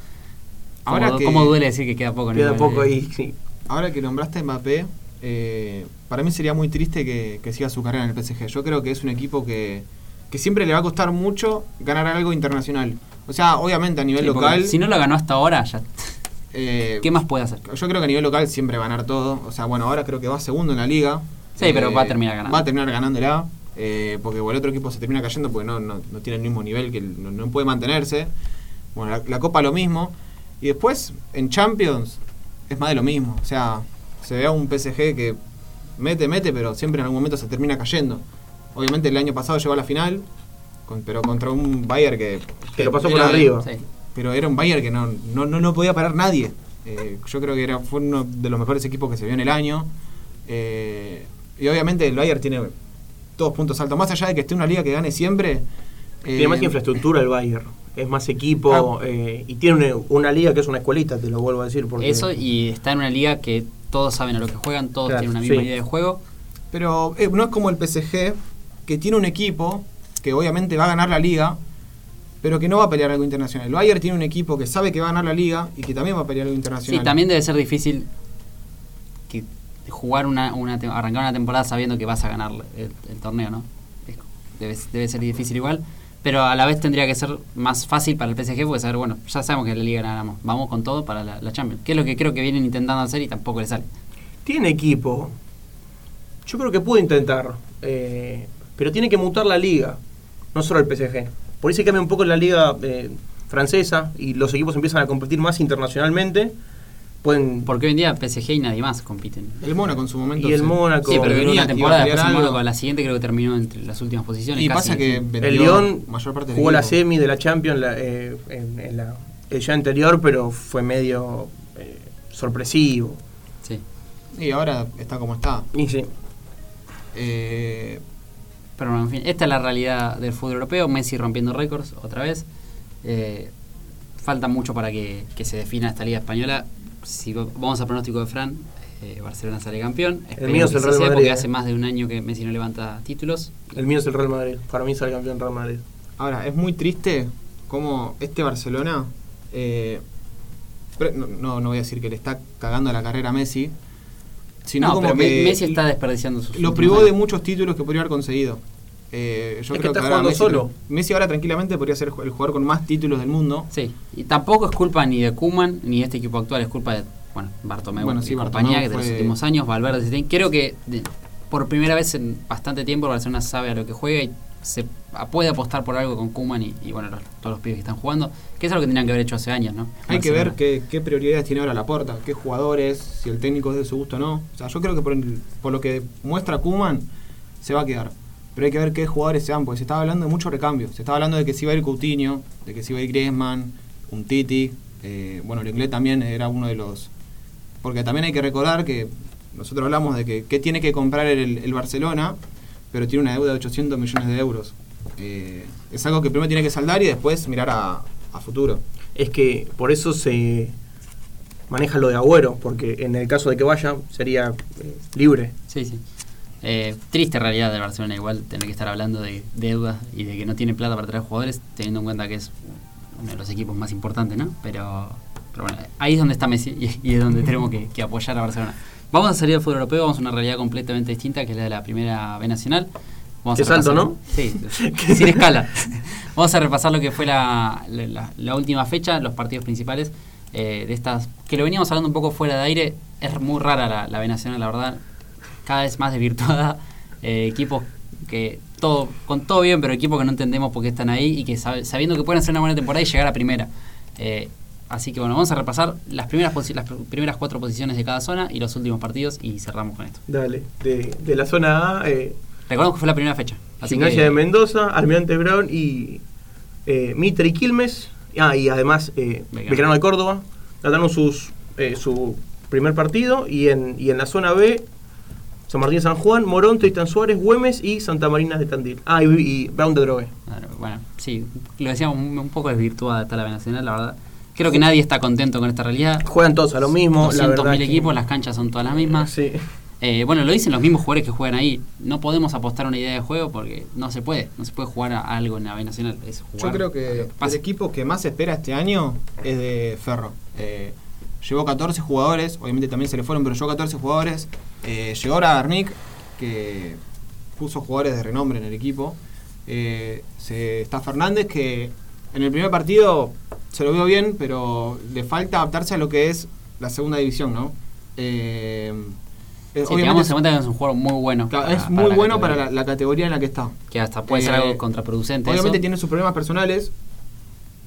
Ahora que- ¿Cómo duele decir que queda poco? queda poco ahí, sí. Ahora que nombraste a Mbappé, eh, para mí sería muy triste que, que siga su carrera en el PSG. Yo creo que es un equipo que, que siempre le va a costar mucho ganar algo internacional. O sea, obviamente a nivel sí, local. Si no lo ganó hasta ahora, ya. eh, ¿Qué más puede hacer? Yo creo que a nivel local siempre va a ganar todo. O sea, bueno, ahora creo que va segundo en la liga. Sí, pero va a terminar ganando. Va a terminar ganándola, eh, porque el otro equipo se termina cayendo porque no, no, no tiene el mismo nivel, que no, no puede mantenerse. Bueno, la, la Copa lo mismo. Y después, en Champions, es más de lo mismo. O sea, se ve a un PSG que mete, mete, pero siempre en algún momento se termina cayendo. Obviamente el año pasado llegó a la final, con- pero contra un Bayern que... Que lo pasó por arriba. Sí. Pero era un Bayern que no, no, no, no podía parar nadie. Eh, yo creo que era, fue uno de los mejores equipos que se vio en el año. Eh, y obviamente el Bayern tiene todos puntos altos. Más allá de que esté en una liga que gane siempre... Tiene eh, más infraestructura el Bayern. Es más equipo Ah. eh, y tiene una, una liga que es una escuelita, te lo vuelvo a decir. Porque Eso y está en una liga que todos saben a lo que juegan, todos Claro, tienen una misma sí. idea de juego. Pero eh, no es como el PSG, que tiene un equipo que obviamente va a ganar la liga, pero que no va a pelear algo internacional. El Bayern tiene un equipo que sabe que va a ganar la liga y que también va a pelear algo Sí, internacional. también debe ser difícil jugar una, una arrancar una temporada sabiendo que vas a ganar el, torneo, ¿no? Debe, debe ser difícil igual, pero a la vez tendría que ser más fácil para el PSG porque saber, bueno, ya sabemos que la liga ganamos, vamos con todo para la, Champions, que es lo que creo que vienen intentando hacer y tampoco le sale. Tiene equipo. Yo creo que puede intentar. eh, pero tiene que mutar la liga. No solo el PSG. Por se cambia un poco la liga eh, francesa y los equipos empiezan a competir más internacionalmente. Pueden. Porque hoy en día PSG y nadie más compiten. El Mónaco en su momento. Y el se- Mónaco. Sí, pero venía una temporada a después el Mónaco, algo. la siguiente creo que terminó entre las últimas posiciones. Y casi. pasa que vendió el Lyon mayor parte del jugó la semi de la Champions la- eh, en, en la edición anterior, pero fue medio eh, sorpresivo. Sí. Y ahora está como está. Y sí. Eh, Pero bueno, en fin, esta es la realidad del fútbol europeo. Messi rompiendo récords otra vez. Eh, falta mucho para que, que se defina esta liga española. Si va- vamos a pronóstico de Fran, eh, Barcelona sale campeón. Esperemos mío es el Real sea, Madrid, porque eh. hace más de un año que Messi no levanta títulos. El mío es el Real Madrid. Para mí sale campeón Real Madrid. ahora, es muy triste cómo este Barcelona. eh, no, no, voy a decir que le está cagando la carrera a Messi. Sino no, como pero que Me- Messi está desperdiciando sus lo privó años. de muchos títulos que podría haber conseguido. Eh, yo Es que creo está ahora jugando Messi, solo. Messi ahora tranquilamente podría ser el jugador con más títulos del mundo. Sí, y tampoco es culpa ni de Kuman ni de este equipo actual, es culpa de bueno, Bartomeu Bueno, y sí, compañía que de los últimos años, Valverde, creo que de- por primera vez en bastante tiempo el Barcelona sabe a lo que juega y se puede apostar por algo con Kuman y, y, bueno, los- todos los pibes que están jugando, que es algo que tendrían que haber hecho hace años, ¿no? Hay que ver qué, qué prioridades tiene ahora la porta, qué jugadores, si el técnico es de su gusto o no. O sea, yo creo que por, el- por lo que muestra Kuman se va a quedar. Pero hay que ver qué jugadores se van, porque se estaba hablando de mucho recambio. Se estaba hablando de que se iba a ir Coutinho, de que se iba a ir Griezmann, un Titi. eh, bueno, el inglés también era uno de los. Porque también hay que recordar que nosotros hablamos de que qué tiene que comprar el, el Barcelona, pero tiene una deuda de 800 millones de euros. Eh, es algo que primero tiene que saldar y después mirar a, a futuro. Es que por eso se maneja lo de Agüero, porque en el caso de que vaya sería eh, libre. Sí, sí. Eh, triste realidad de Barcelona igual tener que estar hablando de deuda y de que no tiene plata para traer jugadores, teniendo en cuenta que es uno de los equipos más importantes, ¿no? Pero, pero bueno, ahí es donde está Messi y, y es donde tenemos que, que apoyar a Barcelona. Vamos a salir del fútbol europeo, vamos a una realidad completamente distinta, que es la de la primera B nacional. Vamos a alto, repasar- ¿no? Sí, sin escala. Vamos a repasar lo que fue la- la última fecha, los partidos principales eh, de estas, que lo veníamos hablando un poco fuera de aire, es muy rara la, la B nacional, la verdad, cada vez más desvirtuada, eh, equipos que todo, con todo bien, pero equipos que no entendemos por qué están ahí y que sabiendo que pueden hacer una buena temporada y llegar a primera. Eh, así que bueno, vamos a repasar las primeras, las pr- primeras cuatro posiciones de cada zona y los últimos partidos y cerramos con esto. Dale. De, de la zona A, eh, Recordemos que fue la primera fecha. Así que, de Mendoza, Almirante Brown y eh, Mitre y Quilmes. Ah, y además eh, Belgrano. Belgrano de Córdoba. Ganaron sus, eh, su primer partido. Y en, y en la zona B, San Martín de San Juan, Morón, Tristán Suárez, Güemes y Santa Marina de Tandil. Ah, y, y Brown de. Claro, Bueno, sí, lo decíamos un, un poco desvirtuada está la B Nacional, la verdad. Creo que nadie está contento con esta realidad. Juegan todos a lo mismo. la 200.000 verdad que- equipos, las canchas son todas las mismas. Sí. Eh, bueno, lo dicen los mismos jugadores que juegan ahí. No podemos apostar a una idea de juego porque no se puede. No se puede jugar a algo en la B Nacional. Es Yo jugar creo lo que el equipo que más se espera este año es de Ferro. Eh, llevó 14 jugadores, obviamente también se le fueron, pero llevó 14 jugadores. Eh, llegó ahora Arnick, que puso jugadores de renombre en el equipo. Eh, se, está Fernández, que en el primer partido se lo vio bien, pero le falta adaptarse a lo que es la segunda división, ¿no? Eh, Sí, obviamente en cuenta que es un jugador muy bueno. Claro, para- es para muy la bueno para la, la categoría en la que está. Que hasta puede ser Eh, algo contraproducente. Obviamente eso. tiene sus problemas personales,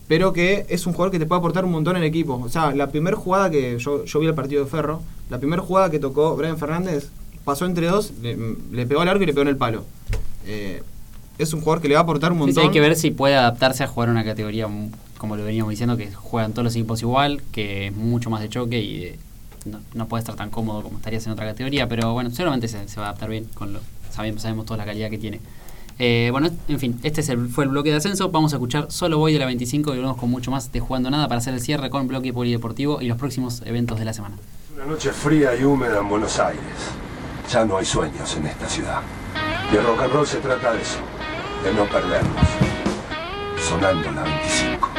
pero que es un jugador que te puede aportar un montón en equipo. O sea, la primera jugada que yo, yo vi el partido de Ferro, la primera jugada que tocó Brian Fernández, pasó entre dos, le, le pegó al arco y le pegó en el palo. Eh, es un jugador que le va a aportar un Sí, sí, montón. hay que ver si puede adaptarse a jugar una categoría, como lo veníamos diciendo, que juegan todos los equipos igual, que es mucho más de choque y de- no, no puede estar tan cómodo como estarías en otra categoría, pero bueno, seguramente se, se va a adaptar bien, con lo sabemos, sabemos toda la calidad que tiene. Eh, bueno, en fin, este fue el bloque de ascenso. Vamos a escuchar Solo Voy de la 25 y volvemos con mucho más de Jugando Nada para hacer el cierre con bloque polideportivo y los próximos eventos de la semana. Una noche fría y húmeda en Buenos Aires. Ya no hay sueños en esta ciudad. Y el rock and roll se trata de eso, de no perdernos. Sonando la 25.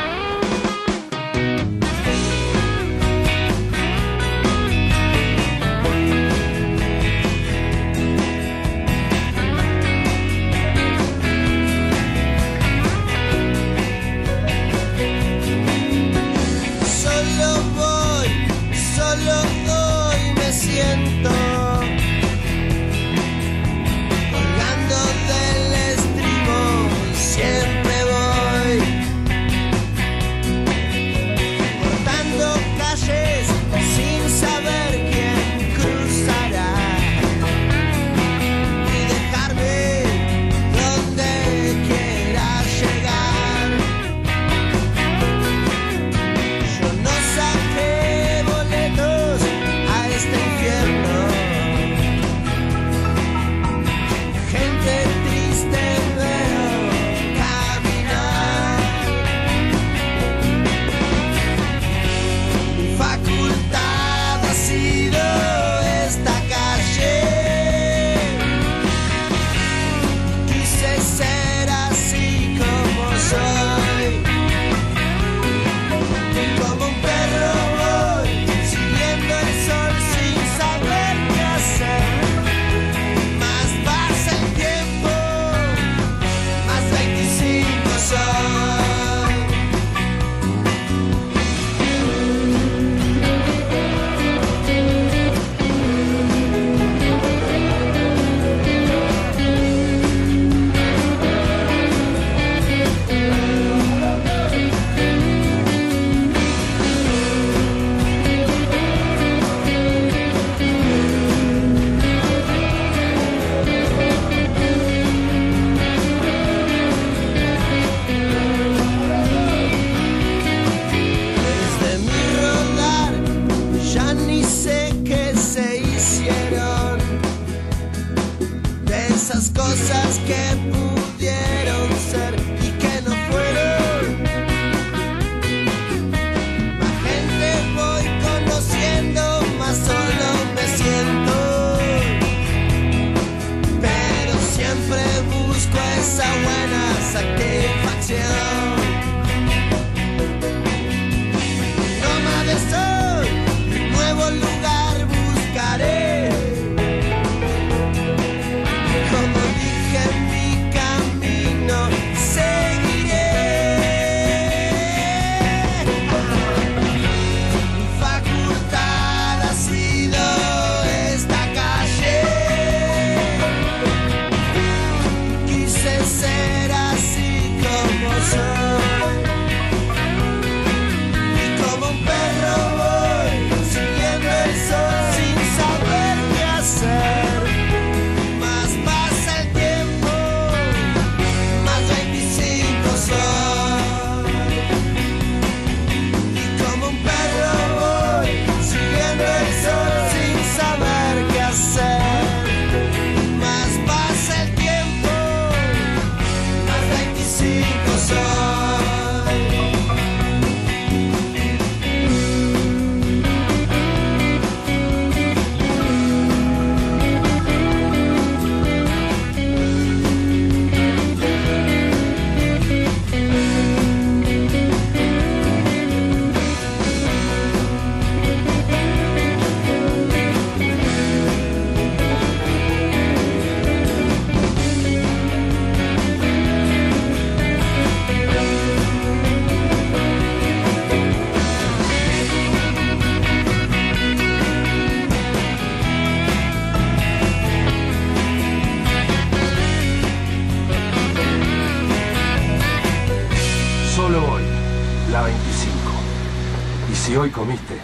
Hoy comiste,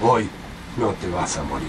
hoy no te vas a morir.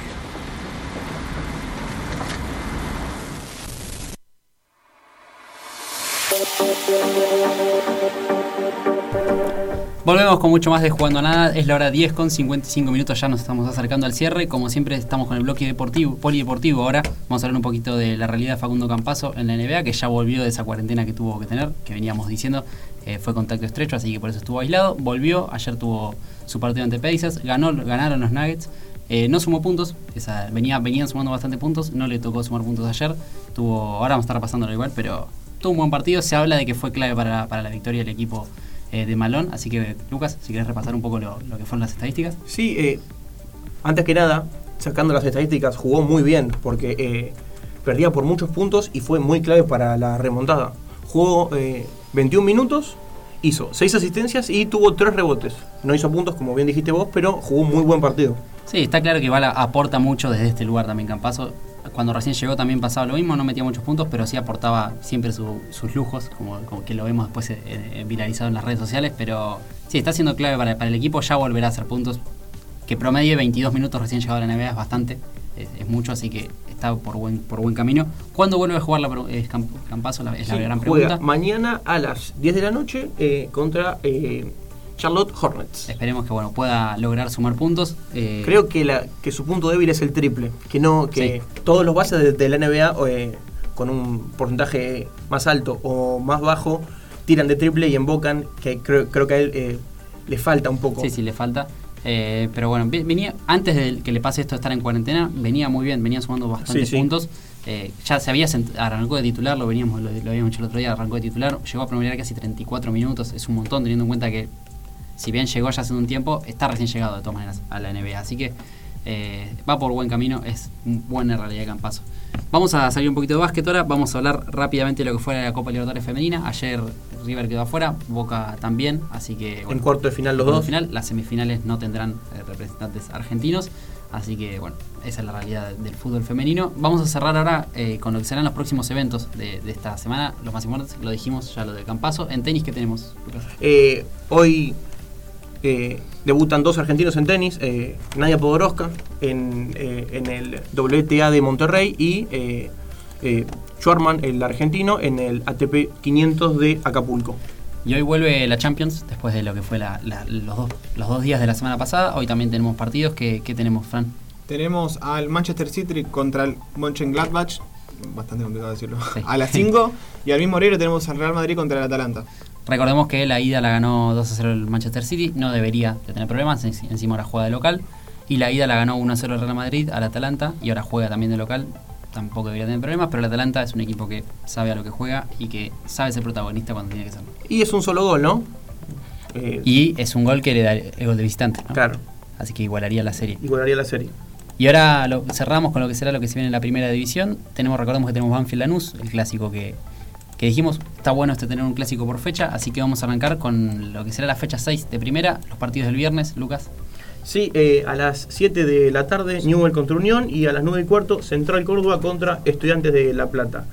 Volvemos con mucho más de Jugando a Nada. Es la hora 10 con 55 minutos. Ya nos estamos acercando al cierre. Como siempre, estamos con el bloque deportivo, polideportivo. Ahora vamos a hablar un poquito de la realidad de Facundo Campazo en la NBA, que ya volvió de esa cuarentena que tuvo que tener, que veníamos diciendo. Eh, fue contacto estrecho, así que por eso estuvo aislado. Volvió. Ayer tuvo su partido ante Pacers. Ganó, ganaron los Nuggets. Eh, no sumó puntos, esa, venía, venían sumando bastante puntos, no le tocó sumar puntos ayer. Tuvo, ahora vamos a estar pasándolo igual, pero tuvo un buen partido. Se habla de que fue clave para, para la victoria del equipo eh, de Malón. Así que, Lucas, si querés repasar un poco lo, lo que fueron las estadísticas. Sí, antes que nada, sacando las estadísticas, jugó muy bien porque perdía por muchos puntos y fue muy clave para la remontada. Jugó 21 minutos, hizo 6 asistencias y tuvo 3 rebotes. No hizo puntos, como bien dijiste vos, pero jugó un muy buen partido. Sí, está claro que Bala aporta mucho desde este lugar también, Campazo. Cuando recién llegó también pasaba lo mismo, no metía muchos puntos, pero sí aportaba siempre su- sus lujos, como, que lo vemos después eh, eh, viralizado en las redes sociales. Pero sí, está siendo clave para, el equipo, ya volverá a hacer puntos. Que promedie 22 minutos recién llegado a la NBA es bastante, es mucho, así que está por buen, por buen camino. ¿Cuándo vuelve a jugar la, eh, Camp- Campazo? La- es la gran juega pregunta. mañana a las 10 de la noche eh, contra eh, Charlotte Hornets. Esperemos que bueno pueda lograr sumar puntos. eh, Creo que, la, que su punto débil es el triple. Que no que todos los bases de, de la NBA eh, con un porcentaje más alto o más bajo tiran de triple y embocan. Que creo, creo que a él eh, le falta un poco. Sí, sí, le falta. Eh, pero bueno, venía antes de que le pase esto de estar en cuarentena, venía muy bien, venía sumando bastantes Sí, sí. puntos. Eh, ya se había arrancó de titular, lo veníamos, lo, lo habíamos hecho el otro día, arrancó de titular, llegó a promediar casi 34 minutos, es un montón teniendo en cuenta que si bien llegó ya hace un tiempo, está recién llegado de todas maneras a la NBA, así que eh, va por buen camino, es un buen en realidad Campazo. Vamos a salir un poquito de básquet ahora, vamos a hablar rápidamente de lo que fue la Copa Libertadores Femenina. Ayer River quedó afuera, Boca también, así que... En cuarto de final los dos. final. Las semifinales no tendrán eh, representantes argentinos. Así que bueno, esa es la realidad del fútbol femenino. Vamos a cerrar ahora eh, con lo que serán los próximos eventos de, de esta semana. Los más importantes, lo dijimos ya lo de Campazo. En tenis, ¿qué tenemos? Eh, hoy eh, debutan dos argentinos en tenis, Nadia Podoroska en, en el WTA de Monterrey y eh, Schwarman, el argentino, en el ATP 500 de Acapulco. Y hoy vuelve la Champions, después de lo que fue la- la- los, dos, los dos días de la semana pasada. Hoy también tenemos partidos. ¿Qué, qué tenemos, Fran? Tenemos al Manchester City contra el Mönchengladbach, bastante complicado decirlo, Sí. a las 5. y al mismo horario tenemos al Real Madrid contra el Atalanta. Recordemos que la ida la ganó 2 a 0 el Manchester City, no debería de tener problemas, en- encima ahora juega de local. Y la ida la ganó 1 a 0 el Real Madrid al Atalanta y ahora juega también de local. Tampoco debería tener problemas, pero el Atalanta es un equipo que sabe a lo que juega y que sabe ser protagonista cuando tiene que serlo. Y es un solo gol, ¿no? Eh, Y es un gol que le da el gol de visitante, ¿no? Claro, Así que igualaría la serie. igualaría la serie. Y ahora lo, cerramos con lo que será lo que se viene en la primera división. Tenemos, recordemos que tenemos Banfield Lanús, el clásico que, que dijimos, está bueno este tener un clásico por fecha, así que vamos a arrancar con lo que será la fecha 6 de primera, los partidos del viernes, Lucas. Sí, eh, a las 7 de la tarde Newell contra Unión y a las 9 y cuarto Central Córdoba contra Estudiantes de La Plata.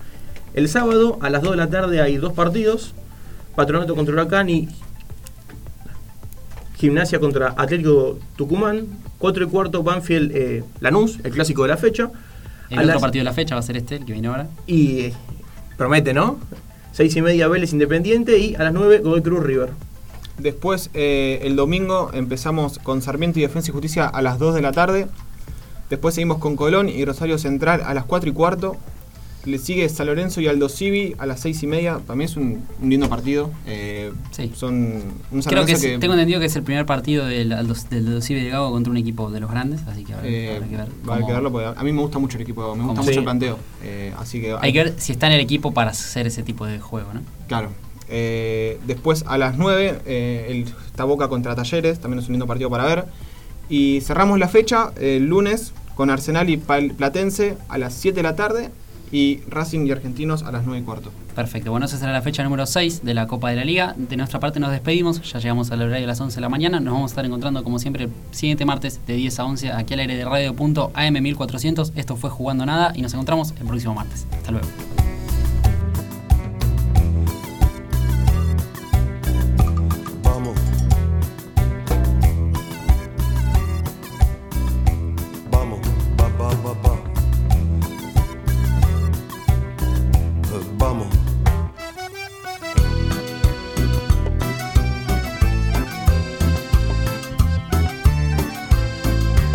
El sábado a las 2 de la tarde hay dos partidos, Patronato contra Huracán y Gimnasia contra Atlético Tucumán, 4 y cuarto Banfield eh, Lanús, el clásico de la fecha. El A otro las- partido de la fecha va a ser este, el que viene ahora. Y eh, promete, ¿no? 6 y media Vélez Independiente y a las 9 Godoy Cruz River. Después, eh, el domingo, empezamos con Sarmiento y Defensa y Justicia a las 2 de la tarde. Después seguimos con Colón y Rosario Central a las 4 y cuarto. Le sigue San Lorenzo y Aldo Civi a las 6 y media. También es un, un lindo partido. Eh, Sí. Son un San Creo que, es- tengo entendido que es el primer partido del Aldo- del Civi de Gago contra un equipo de los grandes, así que habrá, eh, habrá que ver. cómo- que verlo porque a mí me gusta mucho el equipo, me gusta cómo- mucho Sí. el planteo. Eh, así que Hay que ver si está en el equipo para hacer ese tipo de juego, ¿no? Claro. Eh, después a las 9, eh, el está Boca contra Talleres, también es un lindo partido para ver. Y cerramos la fecha el lunes con Arsenal y Platense a las 7 de la tarde y Racing y Argentinos a las 9 y cuarto. Perfecto, bueno, esa será la fecha número 6 de la Copa de la Liga. De nuestra parte nos despedimos, ya llegamos al horario de las 11 de la mañana. Nos vamos a estar encontrando como siempre el siguiente martes de 10 a 11 aquí al aire de radio.am1400. Esto fue Jugando Nada y nos encontramos el próximo martes. Hasta luego.